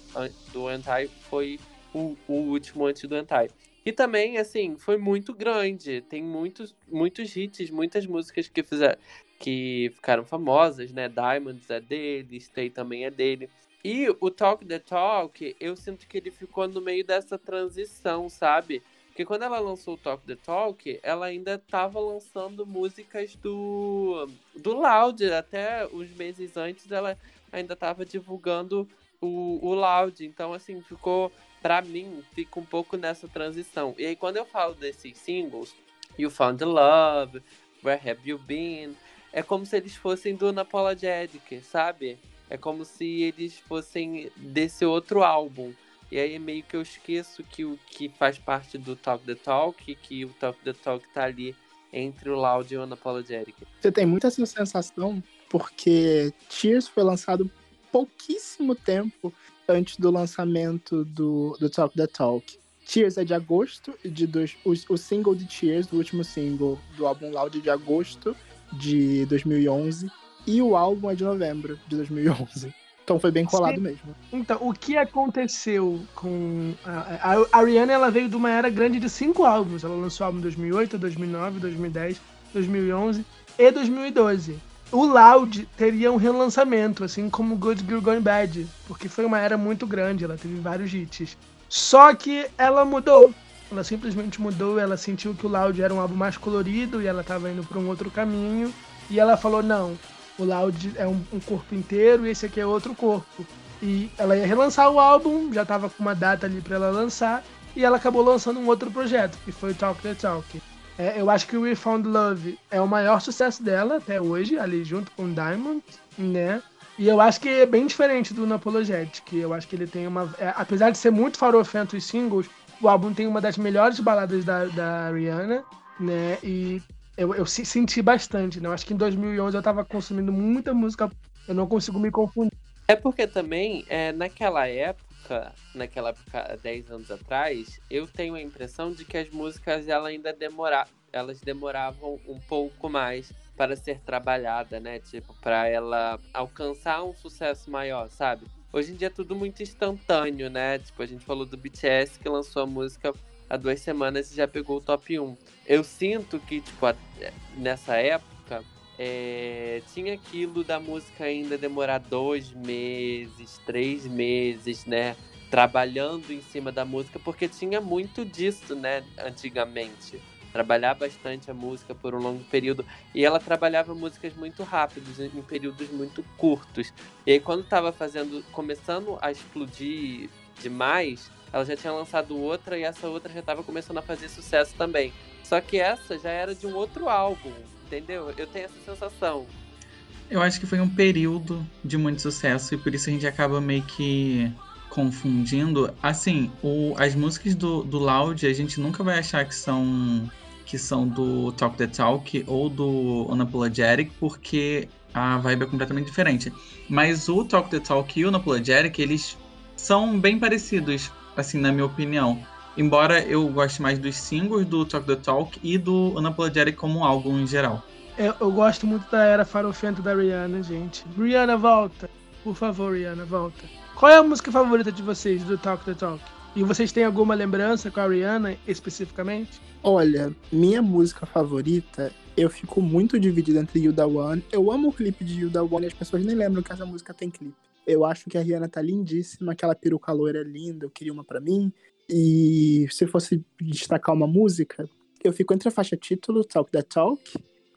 do Anti foi o, o último antes do Anti. E também, assim, foi muito grande. Tem muitos, muitos hits, muitas músicas que fizeram, que ficaram famosas, né? Diamonds é dele, Stay também é dele. E o Talk the Talk, eu sinto que ele ficou no meio dessa transição, sabe? Porque quando ela lançou o Talk the Talk, ela ainda estava lançando músicas do, do Loud. Até uns meses antes ela ainda estava divulgando o, o Loud. Então, assim, ficou. Pra mim, fica um pouco nessa transição. E aí, quando eu falo desses singles, You Found Love, Where Have You Been, é como se eles fossem do Unapologetic, sabe? É como se eles fossem desse outro álbum. E aí meio que eu esqueço que o que faz parte do Talk the Talk, que o Talk the Talk tá ali entre o Loud e o Unapologetic. Você tem muita essa sensação porque Tears foi lançado pouquíssimo tempo antes do lançamento do, do Talk the Talk. Tears é de agosto, de dois, o, o single de Tears, o último single do álbum Loud de agosto de 2011. E o álbum é de novembro de 2011. Então foi bem colado Sim. mesmo. Então, o que aconteceu com. A, a, Ariana ela veio de uma era grande de cinco álbuns. Ela lançou álbum em 2008, 2009, 2010, 2011 e 2012. O Loud teria um relançamento, assim como Good Girl Gone Bad, porque foi uma era muito grande, ela teve vários hits. Só que ela mudou. Ela simplesmente mudou, ela sentiu que o Loud era um álbum mais colorido e ela estava indo para um outro caminho. E ela falou: não, o Loud é um, um, corpo inteiro e esse aqui é outro corpo. E ela ia relançar o álbum, já tava com uma data ali para ela lançar, e ela acabou lançando um outro projeto, que foi Talk the Talk. É, eu acho que We Found Love é o maior sucesso dela até hoje, ali junto com Diamond, né? E eu acho que é bem diferente do Unapologetic, eu acho que ele tem uma... É, apesar de ser muito farofento os singles, o álbum tem uma das melhores baladas da, da Rihanna, né? E eu, eu senti bastante, né? Eu acho que em 2011 eu tava consumindo muita música, eu não consigo me confundir. É porque também, é, naquela época, naquela época, 10 anos atrás, eu tenho a impressão de que as músicas ela ainda demora, elas demoravam um pouco mais para ser trabalhada, né? Tipo, para ela alcançar um sucesso maior, sabe? Hoje em dia é tudo muito instantâneo, né? Tipo, a gente falou do BTS que lançou a música há duas semanas e já pegou o top 1. Eu sinto que, tipo, nessa época, é, tinha aquilo da música ainda demorar dois meses, três meses, né? Trabalhando em cima da música, porque tinha muito disso, né? Antigamente. Trabalhar bastante a música por um longo período. E ela trabalhava músicas muito rápidos, em períodos muito curtos. E aí, quando estava fazendo, começando a explodir demais, ela já tinha lançado outra e essa outra já estava começando a fazer sucesso também. Só que essa já era de um outro álbum, entendeu? Eu tenho essa sensação. Eu acho que foi um período de muito sucesso e por isso a gente acaba meio que confundindo. Assim, o, as músicas do, do Loud a gente nunca vai achar que são que são do Talk the Talk ou do Unapologetic, porque a vibe é completamente diferente. Mas o Talk the Talk e o Unapologetic, eles são bem parecidos, assim, na minha opinião. Embora eu goste mais dos singles do Talk the Talk e do Unapologetic como álbum em geral. Eu, eu gosto muito da era farofenta da Rihanna, gente. Rihanna, volta. Por favor, Rihanna, volta. Qual é a música favorita de vocês do Talk the Talk? E vocês têm alguma lembrança com a Rihanna especificamente? Olha, minha música favorita, eu fico muito dividido entre You The One. Eu amo o clipe de You The One e as pessoas nem lembram que essa música tem clipe. Eu acho que a Rihanna tá lindíssima, aquela peruca loira é linda, eu queria uma para mim. E se fosse destacar uma música, eu fico entre a faixa título, Talk the Talk,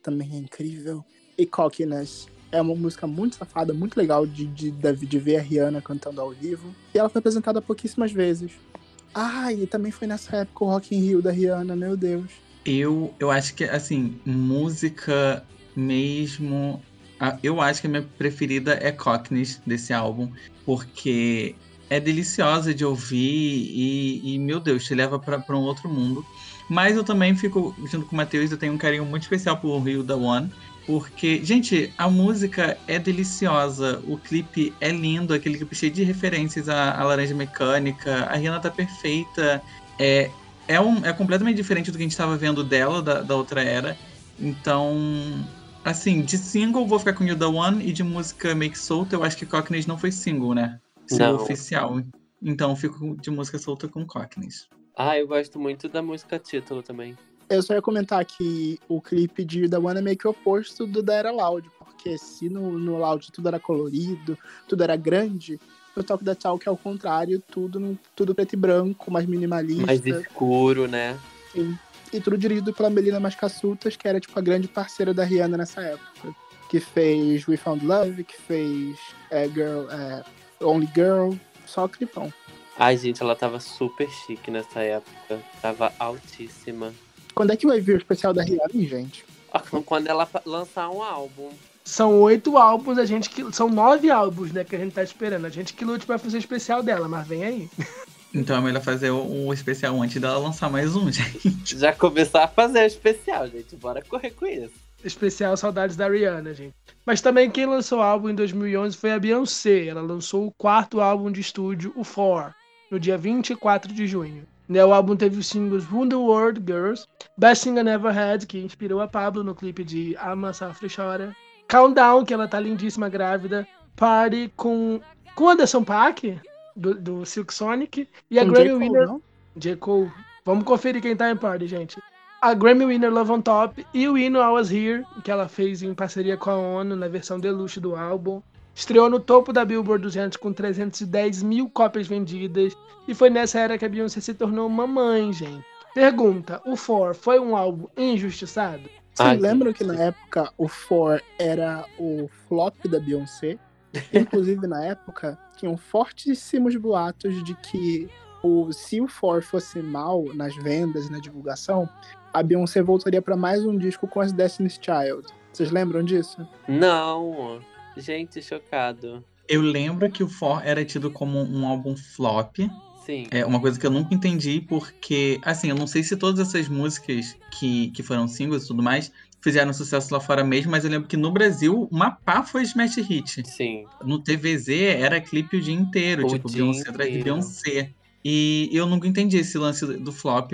também é incrível, e Cockiness. É uma música muito safada, muito legal de, de, de ver a Rihanna cantando ao vivo. E ela foi apresentada pouquíssimas vezes. Ah, e também foi nessa época o Rock in Rio da Rihanna, meu Deus. Eu, eu acho que, assim, música mesmo... Eu acho que a minha preferida é Cockneys desse álbum, porque é deliciosa de ouvir e, e meu Deus, te leva para um outro mundo. Mas eu também fico, junto com o Matheus, eu tenho um carinho muito especial por Rio da One. Porque, gente, a música é deliciosa, o clipe é lindo, aquele clipe cheio de referências à, à Laranja Mecânica, a Rihanna tá perfeita. É, é, um, é completamente diferente do que a gente estava vendo dela, da, da outra era. Então, assim, de single vou ficar com You The One e de música Make Solta, eu acho que Cockneys não foi single, né? Single oficial. Então eu fico de música solta com Cockneys. Ah, eu gosto muito da música título também. Eu só ia comentar que o clipe de The One é meio que oposto do da Era Loud, porque se no, no Loud tudo era colorido, tudo era grande, no Talk da Talk é o contrário, tudo, tudo preto e branco, mais minimalista. Mais escuro, né? Sim. E tudo dirigido pela Melina Mascassutas, que era tipo a grande parceira da Rihanna nessa época. Que fez We Found Love, que fez é, Girl, é, Only Girl, só clipão. Ai, gente, ela tava super chique nessa época. Tava altíssima. Quando é que vai vir o especial da Rihanna, gente? Quando ela lançar um álbum. São oito álbuns, a gente que. São nove álbuns, né, que a gente tá esperando. A gente que lute pra fazer o especial dela, mas vem aí. Então é melhor fazer o, o especial antes dela lançar mais um, gente. Já começar a fazer o especial, gente. Bora correr com isso. Especial Saudades da Rihanna, gente. Mas também quem lançou o álbum em 2011 foi a Beyoncé. Ela lançou o quarto álbum de estúdio, o Four, no dia 24 de junho. Né, o álbum teve os singles Wonder World Girls, Best Thing I Never Had, que inspirou a Pablo no clipe de Ama Safra Chora, Countdown, que ela tá lindíssima grávida, Party com, com Anderson Paak, do, do Silk Sonic, e a Grammy Winner. J. Cole. Vamos conferir quem tá em Party, gente a Grammy Winner Love on Top e o hino I Was Here, que ela fez em parceria com a ONU na versão deluxe do álbum. Estreou no topo da Billboard 200 com 310 mil cópias vendidas e foi nessa era que a Beyoncé se tornou mamãe, gente. Pergunta, o For foi um álbum injustiçado? Vocês lembram que na época o For era o flop da Beyoncé? Inclusive na época tinham fortíssimos boatos de que o, se o For fosse mal nas vendas e na divulgação, a Beyoncé voltaria para mais um disco com as Destiny's Child. Vocês lembram disso? Não. Gente, chocado. Eu lembro que o For era tido como um álbum flop. Sim. É uma coisa que eu nunca entendi, porque, assim, eu não sei se todas essas músicas que, que foram singles e tudo mais fizeram sucesso lá fora mesmo, mas eu lembro que no Brasil, uma pá foi Smash Hit. Sim. No TVZ era clipe o dia inteiro, O tipo, dia Beyoncé atrás de. Beyoncé. E eu nunca entendi esse lance do flop.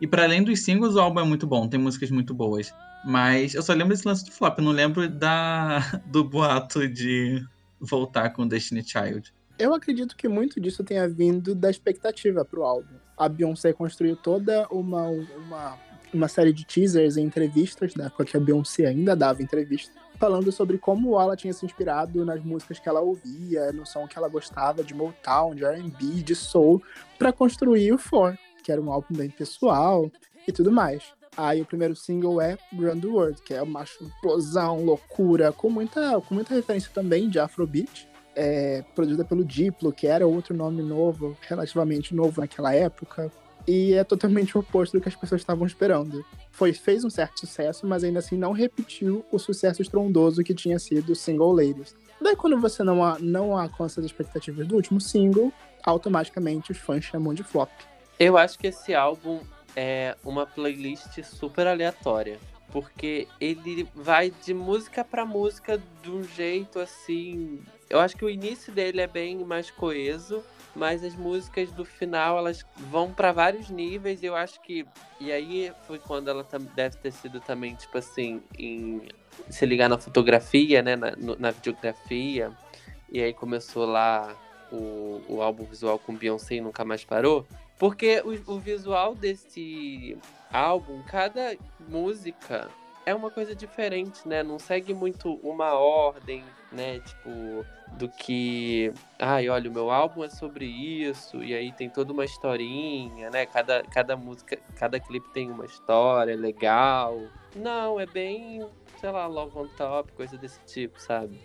E para além dos singles, o álbum é muito bom, tem músicas muito boas. Mas eu só lembro desse lance do flop, eu não lembro da, do boato de voltar com Destiny Child. Eu acredito que muito disso tenha vindo da expectativa pro álbum. A Beyoncé construiu toda uma, uma, uma série de teasers e entrevistas, na época que a Beyoncé ainda dava entrevista, falando sobre como ela tinha se inspirado nas músicas que ela ouvia, no som que ela gostava de Motown, de R&B, de soul, para construir o For, que era um álbum bem pessoal e tudo mais. Aí o primeiro single é Grand World, que é uma explosão, loucura, com muita, com muita referência também de Afrobeat é, produzida pelo Diplo, que era outro nome novo, relativamente novo naquela época, e é totalmente o oposto do que as pessoas estavam esperando. Foi, fez um certo sucesso, mas ainda assim não repetiu o sucesso estrondoso que tinha sido Single Ladies. Daí quando você não, a- não alcança as expectativas do último single, automaticamente os fãs chamam de flop. Eu acho que esse álbum é uma playlist super aleatória. Porque ele vai de música pra música de um jeito assim. Eu acho que o início dele é bem mais coeso, mas as músicas do final elas vão pra vários níveis. E eu acho que. E aí foi quando ela deve ter sido também, tipo assim, em se ligar na fotografia, né? Na, na videografia. E aí começou lá o, o álbum visual com Beyoncé e nunca mais parou. Porque o, o visual desse álbum, cada música é uma coisa diferente, né? Não segue muito uma ordem, né? Tipo, do que. Ai, olha, o meu álbum é sobre isso, e aí tem toda uma historinha, né? Cada, cada música, cada clipe tem uma história legal. Não, é bem, sei lá, Love on Top, coisa desse tipo, sabe?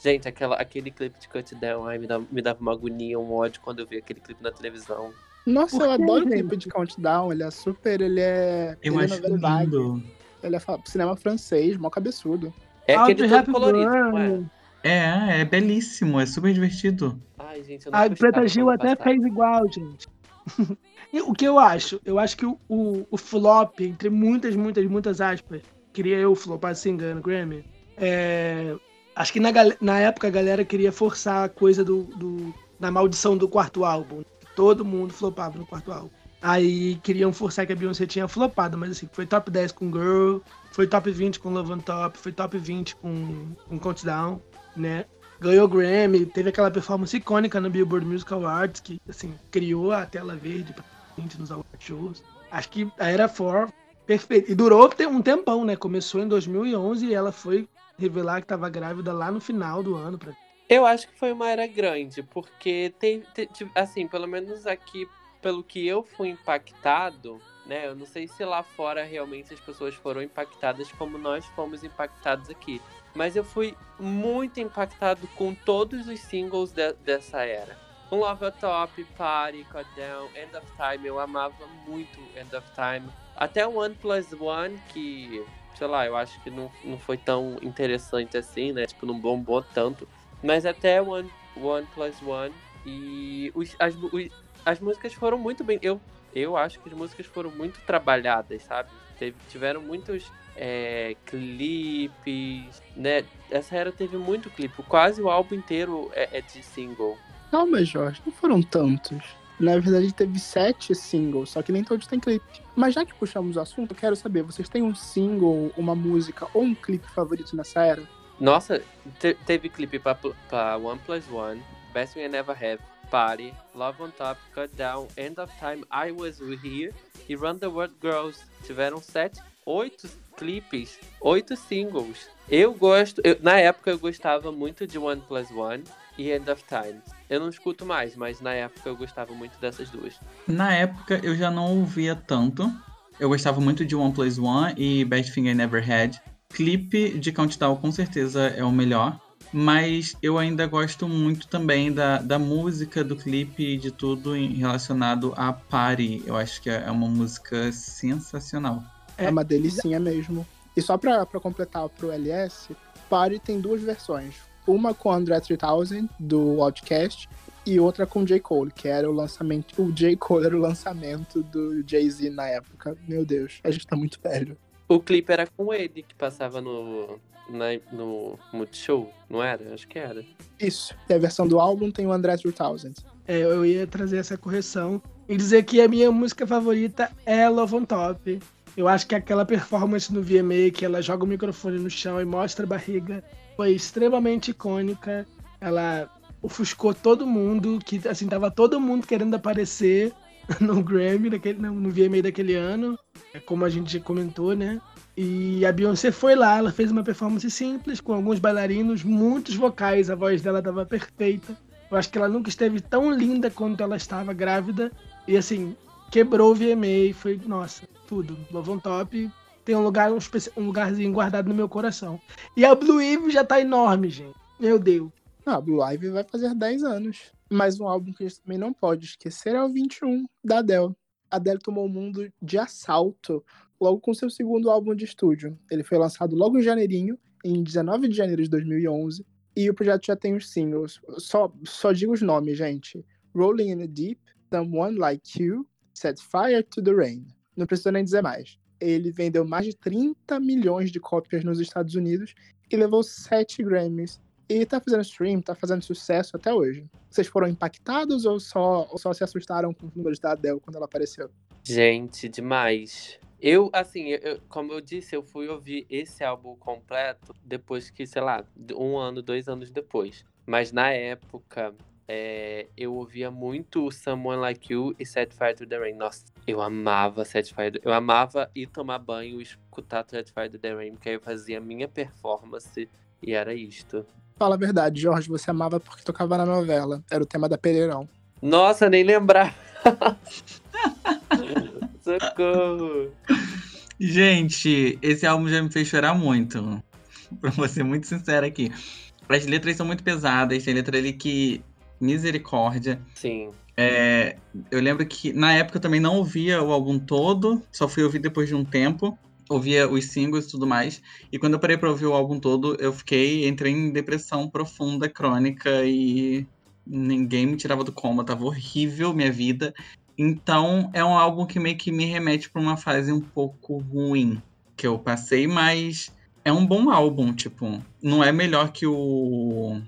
Gente, aquela, aquele clipe de Cut Down, ai, me dava, me dava uma agonia, um ódio quando eu vi aquele clipe na televisão. Nossa, Por eu quê, adoro o clipe de Countdown, ele é super, ele é... Eu ele é acho vague, lindo. Ele é cinema francês, mó cabeçudo. É Audrey aquele todo colorido, é? É, é belíssimo, é super divertido. Ai, gente, eu não A Preta Gil até passava. fez igual, gente. E o que eu acho? Eu acho que o, o, o flop, entre muitas, muitas, muitas aspas, queria eu flopar sem engano, Grammy. é, acho que na, na época a galera queria forçar a coisa do, do, da maldição do quarto álbum. Todo mundo flopava no quarto álbum. Aí queriam forçar que a Beyoncé tinha flopado, mas assim, foi top 10 com Girl, foi top 20 com Love on Top, foi top 20 com, com Countdown, né? Ganhou Grammy, teve aquela performance icônica no Billboard Musical Awards, que, assim, criou a tela verde pra gente nos award shows. Acho que a Era 4, perfeito. E durou um tempão, né? Começou em 2011 e ela foi revelar que tava grávida lá no final do ano. Pra... Eu acho que foi uma era grande, porque tem, te- te- assim, pelo menos aqui, pelo que eu fui impactado, né? Eu não sei se lá fora realmente as pessoas foram impactadas como nós fomos impactados aqui. Mas eu fui muito impactado com todos os singles de- dessa era. Com Love on Top, Party, Cut Down, End of Time, eu amava muito End of Time. Até o One Plus One, que, sei lá, eu acho que não, não foi tão interessante assim, né? Tipo, não bombou tanto. Mas até One, One Plus One. E os- as, os- as músicas foram muito bem. Eu, eu acho que as músicas foram muito trabalhadas, sabe? Teve- tiveram muitos é, clipes, né? Essa era teve muito clipe. Quase o álbum inteiro é, é de single. Calma, Jorge, não foram tantos. Na verdade, teve sete singles, só que nem todos têm clipe. Mas já que puxamos o assunto, eu quero saber, vocês têm um single, uma música ou um clipe favorito nessa era? Nossa, te- teve clipe pra, pra One Plus One, Best We Never Have, Party, Love on Top, Cut Down, End of Time, I Was Here e Run the World Girls. Tiveram sete, oito clipes, oito singles. Eu gosto, eu- na época eu gostava muito de One Plus One e End of Time. Eu não escuto mais, mas na época eu gostava muito dessas duas. Na época eu já não ouvia tanto. Eu gostava muito de One Plus One e Best Thing I Never Had. Clipe de Countdown com certeza é o melhor. Mas eu ainda gosto muito também da, da música, do clipe e de tudo em- relacionado a Party. Eu acho que é uma música sensacional. É, É, uma delicinha mesmo. E só pra, pra completar pro LS, Party tem duas versões. Uma com André 3000, do Outcast, e outra com J. Cole, que era o lançamento. O J. Cole era o lançamento do Jay-Z na época. Meu Deus, a gente tá muito velho. O clipe era com ele que passava no, na, no Multishow, não era? Acho que era. Isso. E a versão do álbum tem o André 3000. É, eu ia trazer essa correção e dizer que a minha música favorita é Love on Top. Eu acho que aquela performance no VMA que ela joga o microfone no chão e mostra a barriga foi extremamente icônica. Ela ofuscou todo mundo, que assim, tava todo mundo querendo aparecer no Grammy, daquele, no VMA daquele ano, é como a gente comentou, né? E a Beyoncé foi lá, ela fez uma performance simples, com alguns bailarinos, muitos vocais, a voz dela tava perfeita. Eu acho que ela nunca esteve tão linda quanto ela estava grávida. E assim, quebrou o VMA, foi, nossa, tudo. Love on Top tem um lugar, um, um lugarzinho guardado no meu coração. E a Blue Eve já tá enorme, gente. Meu Deus. Não, a Blue Ivy vai fazer 10 anos. Mas um álbum que a gente também não pode esquecer é o 21, da Adele. A Adele tomou o mundo de assalto logo com seu segundo álbum de estúdio. Ele foi lançado logo em janeirinho, em 19 de janeiro de 2011, e o projeto já tem os singles. Só, só digo os nomes, gente. Rolling in the Deep, Someone Like You, Set Fire to the Rain. Não precisa nem dizer mais. Ele vendeu mais de 30 milhões de cópias nos Estados Unidos e levou 7 Grammys e tá fazendo stream, tá fazendo sucesso até hoje. Vocês foram impactados ou só, ou só se assustaram com os números da Adele quando ela apareceu? Gente, demais. Eu, assim, eu, como eu disse, eu fui ouvir esse álbum completo depois que, sei lá, um ano, dois anos depois. Mas na época, é, eu ouvia muito Someone Like You e Set Fire to the Rain. Nossa, eu amava Set Fire. Eu amava ir tomar banho e escutar Set Fire to the Rain, porque aí eu fazia a minha performance e era isto. Fala a verdade, Jorge, você amava porque tocava na novela. Era o tema da Pereirão. Nossa, nem lembrar. Socorro. Gente, esse álbum já me fez chorar muito. Pra ser muito sincero aqui. As letras são muito pesadas, tem letra ali que. Misericórdia. Sim. É, eu lembro que na época eu também não ouvia o álbum todo, só fui ouvir depois de um tempo ouvia os singles e tudo mais. E quando eu parei pra ouvir o álbum todo, eu fiquei, entrei em depressão profunda, crônica, e ninguém me tirava do coma, tava horrível minha vida. Então é um álbum que meio que me remete pra uma fase um pouco ruim que eu passei, mas é um bom álbum, tipo, não é melhor que o.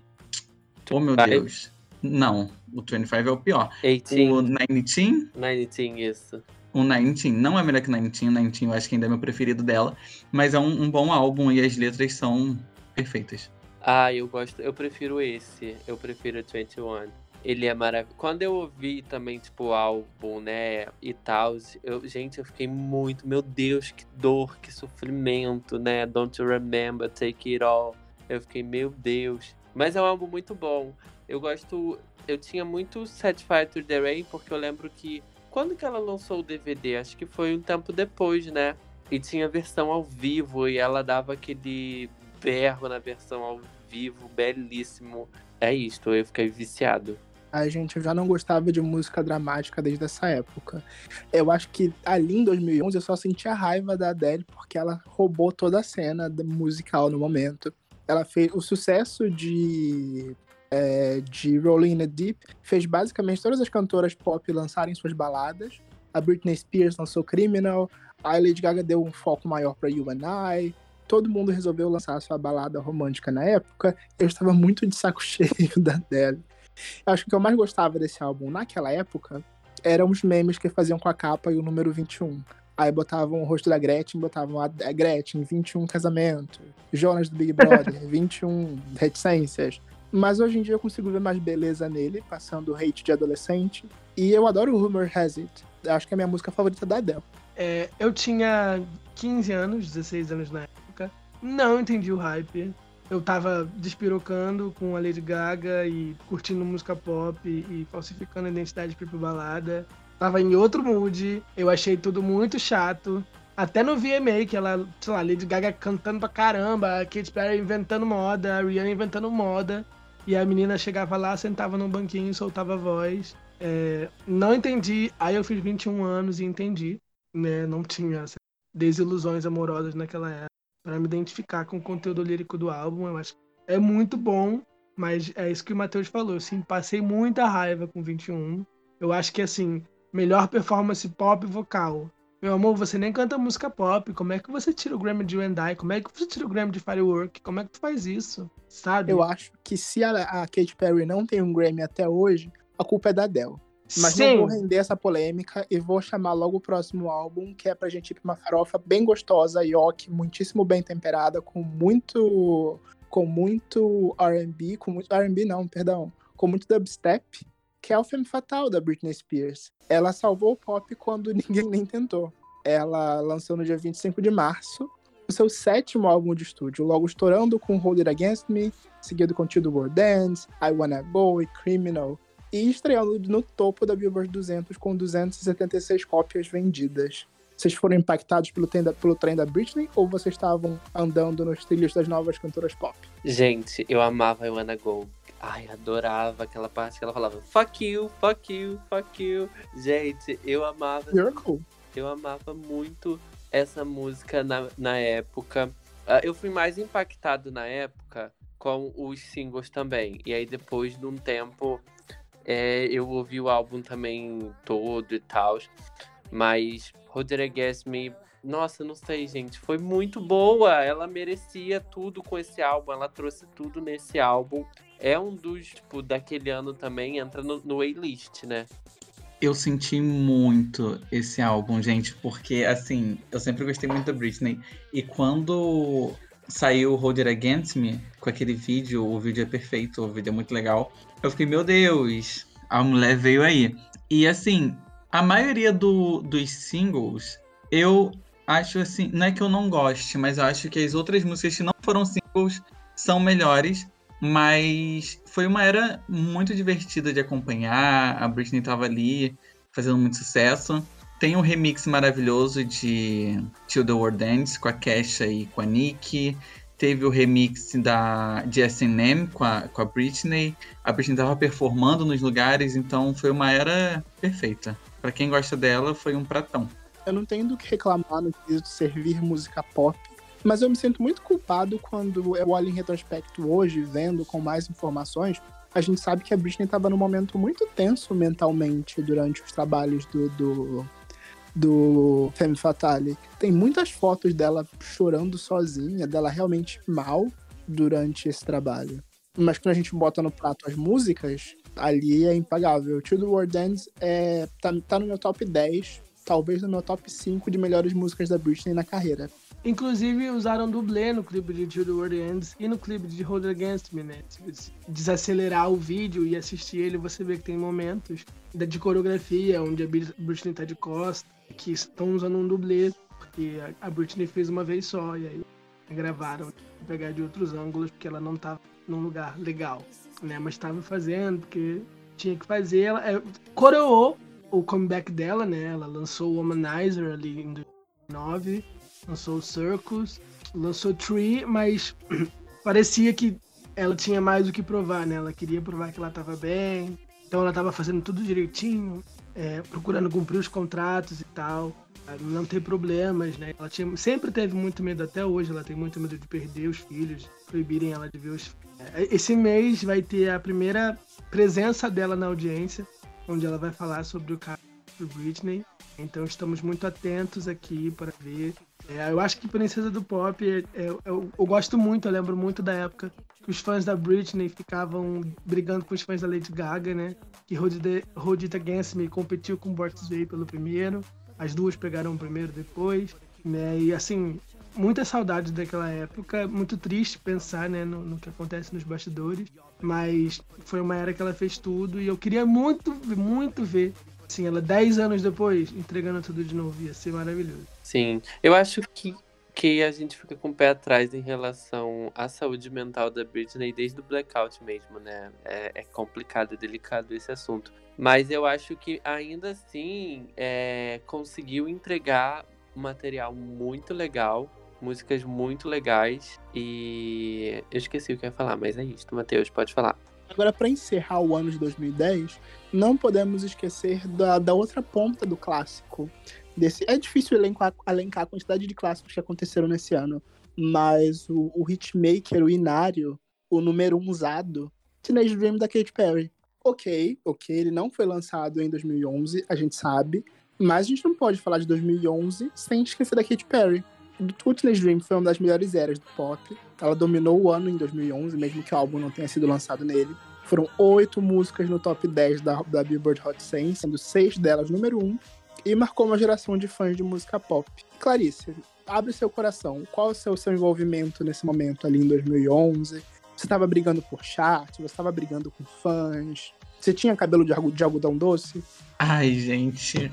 Oh meu Deus. Não, o 25 é o pior. 18. O 19? 19, isso o 19. Não é melhor que o 19, o 19 eu acho que ainda é meu preferido dela, mas é um, um, bom álbum e as letras são perfeitas. Ah, eu gosto, eu prefiro esse, eu prefiro o 21. Ele é maravilhoso. Quando eu ouvi também, tipo, o álbum, né, e tal, eu, gente, eu fiquei muito, meu Deus, que dor, que sofrimento, né, Don't You Remember, Take It All. Eu fiquei, meu Deus. Mas é um álbum muito bom. Eu gosto, eu tinha muito Satisfied to the Rain, porque eu lembro que quando que ela lançou o DVD? Acho que foi um tempo depois, né? E tinha versão ao vivo e ela dava aquele berro na versão ao vivo, belíssimo. É isto, eu fiquei viciado. Ai, gente, já não gostava de música dramática desde essa época. Eu acho que ali em 2011 eu só sentia raiva da Adele porque ela roubou toda a cena musical no momento. Ela fez o sucesso de é, de Rolling in the Deep, fez basicamente todas as cantoras pop lançarem suas baladas. A Britney Spears lançou Criminal, a Lady Gaga deu um foco maior para You and I. Todo mundo resolveu lançar sua balada romântica na época. Eu estava muito de saco cheio da Adele. Acho que o que eu mais gostava desse álbum naquela época eram os memes que faziam com a capa e o número 21. Aí botavam o rosto da Gretchen, botavam a Gretchen, 21 casamento. Jonas do Big Brother, 21 reticências. Mas hoje em dia eu consigo ver mais beleza nele, passando hate de adolescente. E eu adoro o Rumor Has It. Acho que é a minha música favorita da Adele. É, eu tinha 15 anos, 16 anos na época. Não entendi o hype. Eu tava despirocando com a Lady Gaga e curtindo música pop e falsificando a identidade pra ir pro balada. Tava em outro mood. Eu achei tudo muito chato. Até no VMA, que ela, sei lá, Lady Gaga cantando pra caramba, a Katy Perry inventando moda, a Rihanna inventando moda. E a menina chegava lá, sentava num banquinho, soltava a voz. É, não entendi. Aí eu fiz 21 anos e entendi. Né? Não tinha desilusões amorosas naquela época. Para me identificar com o conteúdo lírico do álbum, eu acho que é muito bom. Mas é isso que o Matheus falou. Assim, passei muita raiva com 21. Eu acho que, assim, melhor performance pop vocal. Meu amor, você nem canta música pop. Como é que você tira o Grammy de Wendai? Como é que você tira o Grammy de Firework? Como é que tu faz isso? Sabe? Eu acho que se a, a Katy Perry não tem um Grammy até hoje, a culpa é da Adele. Mas Sim. não vou render essa polêmica e vou chamar logo o próximo álbum, que é pra gente ir pra uma farofa bem gostosa, yoke, muitíssimo bem temperada, com muito. com muito RB, com muito. RB não, perdão. Com muito dubstep, que é o Femme Fatal da Britney Spears. Ela salvou o pop quando ninguém nem tentou. Ela lançou no dia 25 de março o seu sétimo álbum de estúdio, logo estourando com Hold It Against Me, seguido com Till the World Dance, I Wanna Go e Criminal, e estreando no topo da Billboard 200 com 276 cópias vendidas. Vocês foram impactados pelo trem, da, pelo trem da Britney ou vocês estavam andando nos trilhos das novas cantoras pop? Gente, eu amava I Wanna Go. Ai, adorava aquela parte que ela falava fuck you, fuck you, fuck you. Gente, eu amava Miracle. Eu amava muito essa música na, na época. Ah, Eu fui mais impactado na época com os singles também. E aí depois de um tempo é, eu ouvi o álbum também todo e tal. Mas It Against Me, nossa, não sei, gente, foi muito boa. Ela merecia tudo com esse álbum. Ela trouxe tudo nesse álbum. É um dos, tipo, daquele ano também, entra no, no A-list, né? Eu senti muito esse álbum, gente, porque assim, eu sempre gostei muito da Britney. E quando saiu Hold It Against Me, com aquele vídeo, o vídeo é perfeito, o vídeo é muito legal. Eu fiquei, meu Deus, a mulher veio aí. E assim, a maioria do- dos singles, eu acho assim, não é que eu não goste, mas eu acho que as outras músicas que não foram singles são melhores. Mas foi uma era muito divertida de acompanhar. A Britney tava ali fazendo muito sucesso. Tem um remix maravilhoso de Till the World Ends com a Kesha e com a Nicki. Teve o remix da, de S&M com a, com a Britney. A Britney tava performando nos lugares, então foi uma era perfeita. Pra quem gosta dela, foi um pratão. Eu não tenho do que reclamar no quesito servir música pop, mas eu me sinto muito culpado quando eu olho em retrospecto hoje, vendo com mais informações. A gente sabe que a Britney estava num momento muito tenso mentalmente durante os trabalhos do, do, do Femme Fatale. Tem muitas fotos dela chorando sozinha, dela realmente mal durante esse trabalho. Mas quando a gente bota no prato as músicas, ali é impagável. Till the World Ends é, tá, tá no meu top 10 talvez no meu top 5 de melhores músicas da Britney na carreira. Inclusive usaram dublê no clipe de Till the World Ends e no clipe de Hold Against Me, né? Desacelerar o vídeo e assistir ele, você vê que tem momentos de coreografia onde a Brit- Britney tá de costa, que estão usando um dublê, porque a Britney fez uma vez só e aí gravaram pegar de outros ângulos porque ela não tava num lugar legal, né? Mas tava fazendo porque tinha que fazer. Ela é, coreou o comeback dela, né? Ela lançou o Womanizer ali em 2009, lançou o Circus, lançou Tree, mas parecia que ela tinha mais o que provar, né? Ela queria provar que ela tava bem, então ela tava fazendo tudo direitinho, é, procurando cumprir os contratos e tal, não ter problemas, né? Ela tinha, sempre teve muito medo, até hoje ela tem muito medo de perder os filhos, proibirem ela de ver os é, Esse mês vai ter a primeira presença dela na audiência, onde ela vai falar sobre o caso do Britney. Então estamos muito atentos aqui para ver. É, eu acho que Princesa do Pop, é- é- eu, eu gosto muito, eu lembro muito da época que os fãs da Britney ficavam brigando com os fãs da Lady Gaga, né? Que Hold It, Hold It Against Me competiu com Bortis Way pelo primeiro. As duas pegaram o primeiro depois. Né? E assim, muita saudade daquela época. Muito triste pensar né, no, no que acontece nos bastidores. Mas foi uma era que ela fez tudo e eu queria muito, muito ver. Assim, ela 10 anos depois entregando tudo de novo. Ia ser maravilhoso. Sim, eu acho que, que a gente fica com o pé atrás em relação à saúde mental da Britney desde o blackout mesmo, né? É, é complicado, é delicado esse assunto. Mas eu acho que ainda assim é, conseguiu entregar material muito legal, músicas muito legais. E eu esqueci o que eu ia falar, mas é isso, Matheus, pode falar. Agora, para encerrar o ano de 2010, não podemos esquecer da, da outra ponta do clássico. Desse, é difícil elencar, elencar a quantidade de clássicos que aconteceram nesse ano, mas o, o hitmaker, o Inário, o número um usado, Teenage Dream da Katy Perry. Ok, ok, ele não foi lançado em 2011, a gente sabe, mas a gente não pode falar de 2011 sem esquecer da Katy Perry. O Teenage Dream foi uma das melhores eras do pop. Ela dominou o ano em 2011, mesmo que o álbum não tenha sido lançado nele. Foram oito músicas no top 10 da, da Billboard Hot 100, sendo seis delas número um, e marcou uma geração de fãs de música pop. Clarice, abre seu coração. Qual é o seu, envolvimento nesse momento ali em 2011? Você estava brigando por chat? Você estava brigando com fãs? Você tinha cabelo de, de algodão doce? Ai, gente.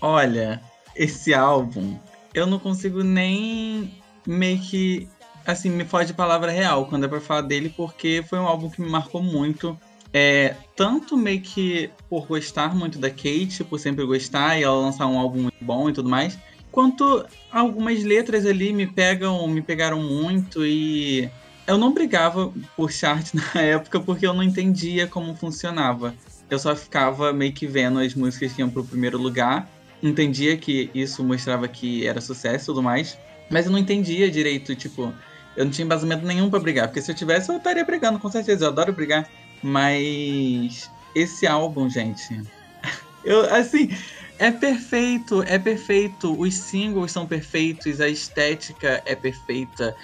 Olha, esse álbum, eu não consigo nem meio que. Assim, me foge a palavra real quando é pra falar dele, porque foi um álbum que me marcou muito. É, tanto meio que por gostar muito da Kate, por sempre gostar, e ela lançar um álbum muito bom e tudo mais, quanto algumas letras ali me pegam, me pegaram muito e eu não brigava por chart na época porque eu não entendia como funcionava. Eu só ficava meio que vendo as músicas que iam pro primeiro lugar, entendia que isso mostrava que era sucesso e tudo mais, mas eu não entendia direito, tipo, eu não tinha embasamento nenhum para brigar, porque se eu tivesse eu estaria brigando, com certeza, eu adoro brigar, mas esse álbum, gente, eu assim, é perfeito, é perfeito. Os singles são perfeitos, a estética é perfeita.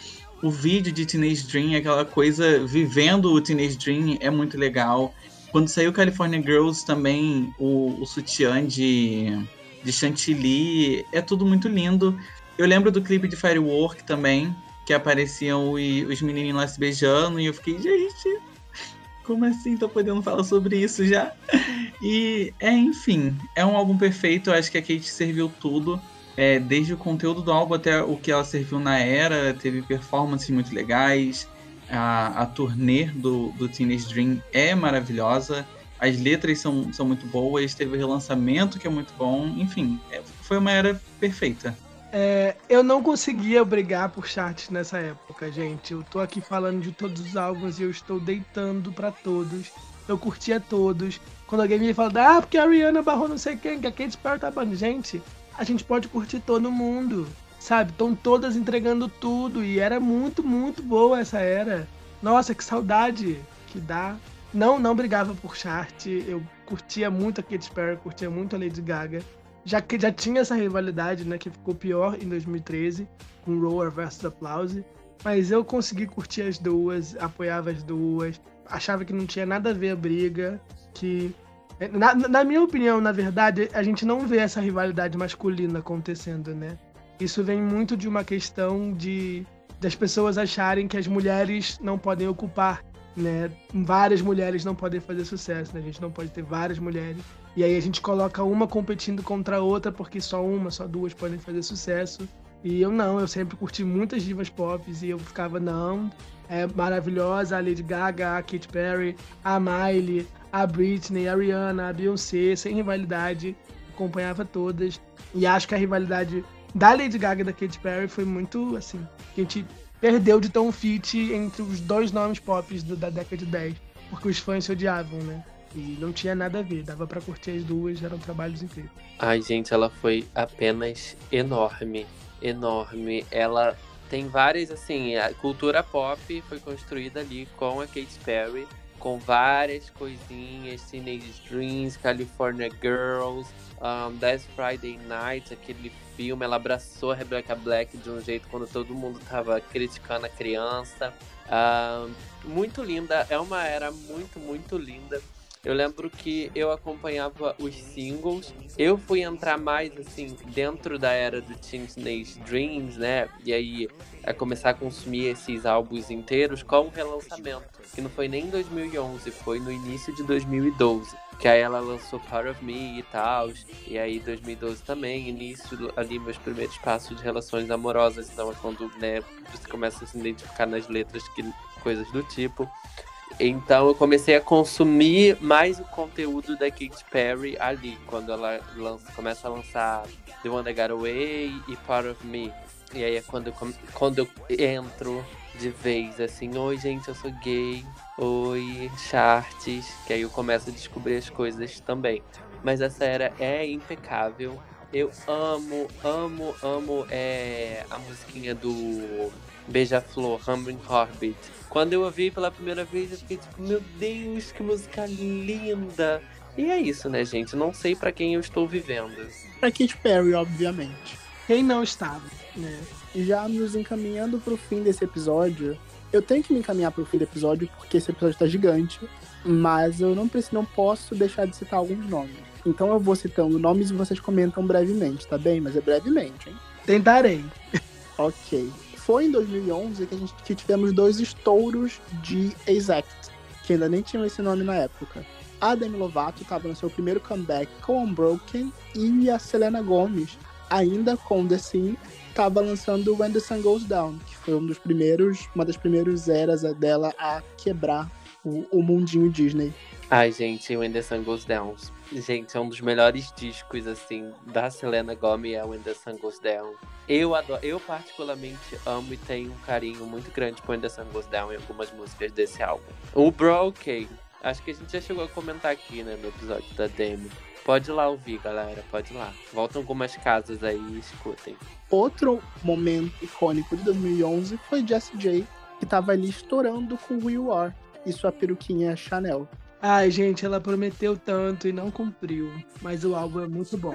O vídeo de Teenage Dream, aquela coisa vivendo o Teenage Dream é muito legal. Quando saiu California Girls também, o, o sutiã de, de chantilly, é tudo muito lindo. Eu lembro do clipe de Firework também, que apareciam os, os menininhos lá se beijando, e eu fiquei, gente, como assim tô podendo falar sobre isso já? E, é, enfim, é um álbum perfeito. Eu acho que a Kate serviu tudo. É, desde o conteúdo do álbum até o que ela serviu na era. Teve performances muito legais. A, a turnê do, do Teenage Dream é maravilhosa. As letras são, são muito boas. Teve o relançamento que é muito bom. Enfim, é, foi uma era perfeita. É, eu não conseguia brigar por charts nessa época, gente. Eu tô aqui falando de todos os álbuns e eu estou deitando para todos. Eu curtia todos. Quando alguém me fala, ah, porque a Rihanna barrou não sei quem, que a Katy Perry tá bando. Gente, a gente pode curtir todo mundo, sabe? Estão todas entregando tudo e era muito, muito boa essa era. Nossa, que saudade que dá. Não, não brigava por chart. Eu curtia muito a Katy Perry, curtia muito a Lady Gaga já que já tinha essa rivalidade, né, que ficou pior em 2013 com Roar versus Applause, mas eu consegui curtir as duas, apoiava as duas, achava que não tinha nada a ver a briga, que na, na minha opinião, na verdade, a gente não vê essa rivalidade masculina acontecendo, né? Isso vem muito de uma questão de das pessoas acharem que as mulheres não podem ocupar, né? Várias mulheres não podem fazer sucesso, né? A gente não pode ter várias mulheres e aí a gente coloca uma competindo contra a outra, porque só uma, só duas podem fazer sucesso. E eu não, eu sempre curti muitas divas pop e eu ficava, não, é maravilhosa a Lady Gaga, a Katy Perry, a Miley, a Britney, a Rihanna, a Beyoncé, sem rivalidade, acompanhava todas. E acho que a rivalidade da Lady Gaga e da Katy Perry foi muito, assim, que a gente perdeu de tão fit entre os dois nomes pop da década de 10, porque os fãs se odiavam, né? E não tinha nada a ver, dava para curtir as duas, eram trabalhos incríveis. Ai, gente, ela foi apenas enorme, enorme. Ela tem várias, assim, a cultura pop foi construída ali com a Katy Perry, com várias coisinhas, Teenage Dreams, California Girls, um, Last Friday Night, aquele filme, ela abraçou a Rebecca Black de um jeito quando todo mundo tava criticando a criança. Um, muito linda, é uma era muito, muito linda. Eu lembro que eu acompanhava os singles. Eu fui entrar mais assim dentro da era do Teenage Dreams, né? E aí a começar a consumir esses álbuns inteiros com o relançamento, que não foi nem em 2011, foi no início de 2012. Que aí ela lançou Part of Me e tal. E aí 2012 também, início ali meus primeiros passos de relações amorosas. Então é quando né, você começa a se identificar nas letras que coisas do tipo. Então eu comecei a consumir mais o conteúdo da Katy Perry ali, quando ela lança, começa a lançar The One That Got Away e Part of Me. E aí é quando quando eu entro de vez, assim, oi gente, eu sou gay, oi, charts, que aí eu começo a descobrir as coisas também. Mas essa era é impecável, Eu amo, amo, amo é, a musiquinha do Beija-Flor, Humming Orbit. Quando eu ouvi pela primeira vez, eu fiquei tipo, meu Deus, que música linda! E é isso, né, gente? Não sei para quem eu estou vivendo. Pra Katy Perry, obviamente. Quem não estava, né? Já nos encaminhando pro fim desse episódio, eu tenho que me encaminhar pro fim do episódio porque esse episódio tá gigante, mas eu não preciso, não posso deixar de citar alguns nomes. Então eu vou citando nomes e vocês comentam brevemente, tá bem? Mas é brevemente, hein? Tentarei. Ok. Foi em 2011 que a gente que tivemos dois estouros de Exact, que ainda nem tinham esse nome na época. A Demi Lovato estava no seu primeiro comeback com Unbroken e a Selena Gomez, ainda com The Sim, estava lançando When the Sun Goes Down, que foi um dos primeiros, uma das primeiras eras dela a quebrar o, o mundinho Disney. Ai, gente, When the Sun Goes Down. Gente, é um dos melhores discos, assim, da Selena Gomez, é When the Sun Goes Down. Eu adoro, eu particularmente amo e tenho um carinho muito grande por When the Sun Goes Down em algumas músicas desse álbum. O Broken, acho que a gente já chegou a comentar aqui, né, no episódio da Demi. Pode ir lá ouvir, galera, pode ir lá. Voltam algumas casas aí e escutem. Outro momento icônico de 2011 foi Jessie J, que estava ali estourando com You Are e sua peruquinha Chanel. Ai, gente, ela prometeu tanto e não cumpriu. Mas o álbum é muito bom.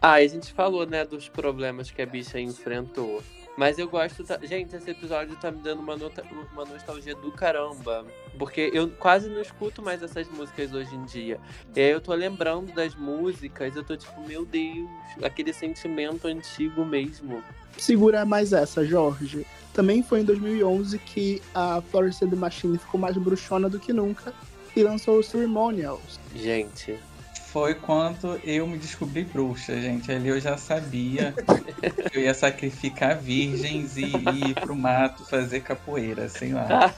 Ah, e a gente falou, né, dos problemas que a bicha enfrentou. Mas eu gosto. ta- Gente, esse episódio tá me dando uma, nota- uma nostalgia do caramba. Porque eu quase não escuto mais essas músicas hoje em dia. E aí eu tô lembrando das músicas, eu tô tipo, meu Deus, aquele sentimento antigo mesmo. Segura mais essa, Jorge. Também foi em 2011 que a Florence and the Machine ficou mais bruxona do que nunca e lançou o Ceremonials. Gente, Foi quando eu me descobri bruxa, gente. Ali eu já sabia que eu ia sacrificar virgens e ir pro mato fazer capoeira, sei lá.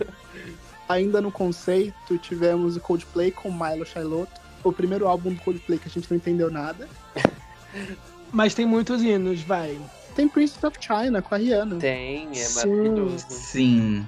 Ainda no conceito, tivemos o Coldplay com Milo Shiloto, o primeiro álbum do Coldplay que a gente não entendeu nada. Mas tem muitos hinos, vai. Tem Princess of China com a Rihanna. tem, é maravilhoso. Sim, sim,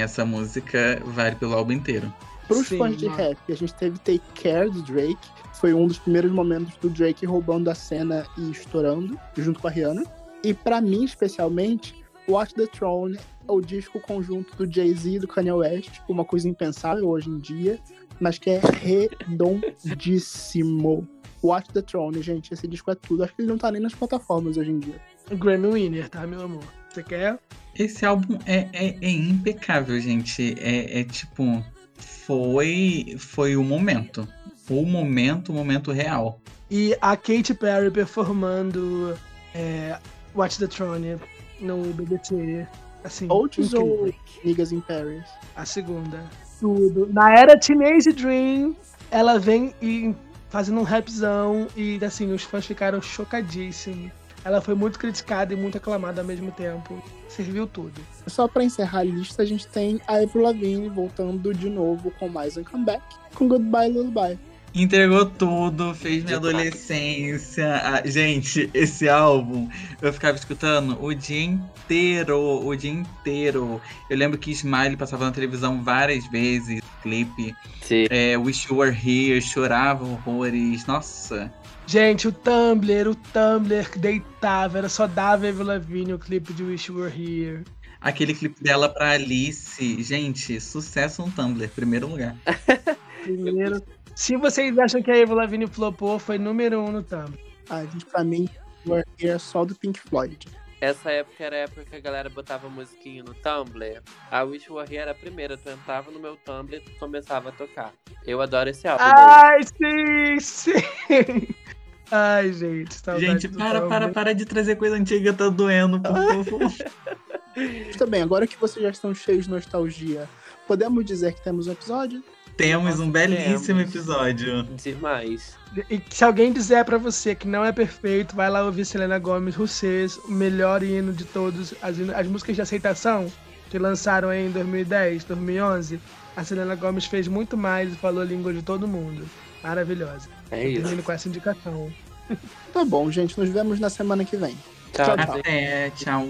essa música vale pelo álbum inteiro. Para os Sim, fãs de mano. rap, a gente teve Take Care do Drake. Foi um dos primeiros momentos do Drake roubando a cena e estourando, junto com a Rihanna. E para mim, especialmente, Watch the Throne, o disco conjunto do Jay-Z e do Kanye West, uma coisa impensável hoje em dia, mas que é redondíssimo. Watch the Throne, gente, esse disco é tudo. Acho que ele não tá nem nas plataformas hoje em dia. Grammy Winner, tá, meu amor? Você quer? Esse álbum é, é, é impecável, gente. É, é tipo. Foi, foi o momento. O momento, o momento real. E a Katy Perry performando é, Watch the Throne no BBC. Assim, incrível. ou Niggas in Paris? A segunda. Tudo. Na era Teenage Dream, ela vem e fazendo um rapzão e assim, os fãs ficaram chocadíssimos. Ela foi muito criticada e muito aclamada ao mesmo tempo. Serviu tudo. Só pra encerrar a lista, a gente tem a Avril Lavigne voltando de novo com mais um comeback, com Goodbye Lullaby. Entregou tudo, fez minha adolescência. Ah, gente, esse álbum eu ficava escutando o dia inteiro, o dia inteiro. Eu lembro que Smile passava na televisão várias vezes, clipe. Sim. É, Wish You Were Here, chorava horrores. Nossa. Gente, o Tumblr, o Tumblr que deitava, era só dava Avril Lavigne o clipe de Wish You Were Here. Aquele clipe dela pra Alice. Gente, sucesso no Tumblr, primeiro lugar. Primeiro. Se vocês acham que a Avril Lavigne flopou, foi número um no Tumblr. A gente, pra mim, We're Here é só do Pink Floyd. Essa época era a época que a galera botava musiquinha no Tumblr. A Wish You Were Here era a primeira. Tu entrava no meu Tumblr e tu começava a tocar. Eu adoro esse álbum. Ai, sim, sim. Ai, gente, saudade Gente, para, para, para de trazer coisa antiga, tá doendo, por favor. Mas também, agora que vocês já estão cheios de nostalgia, podemos dizer que temos um episódio? Temos um belíssimo Temos. episódio. Demais. E se alguém disser pra você que não é perfeito, vai lá ouvir Selena Gomez Rousseff, o melhor hino de todos, as, as músicas de aceitação que lançaram aí em 2010, 2011. A Selena Gomez fez muito mais e falou a língua de todo mundo. Maravilhosa. É isso. Termino com essa indicação. Tá bom, gente, nos vemos na semana que vem. Tchau, Tchau, tchau. Até, tchau.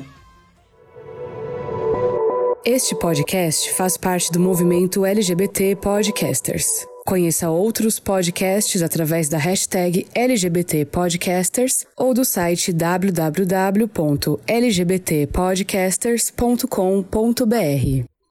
Este podcast faz parte do movimento LGBT Podcasters. Conheça outros podcasts através da hashtag LGBT Podcasters ou do site www.lgbtpodcasters.com.br.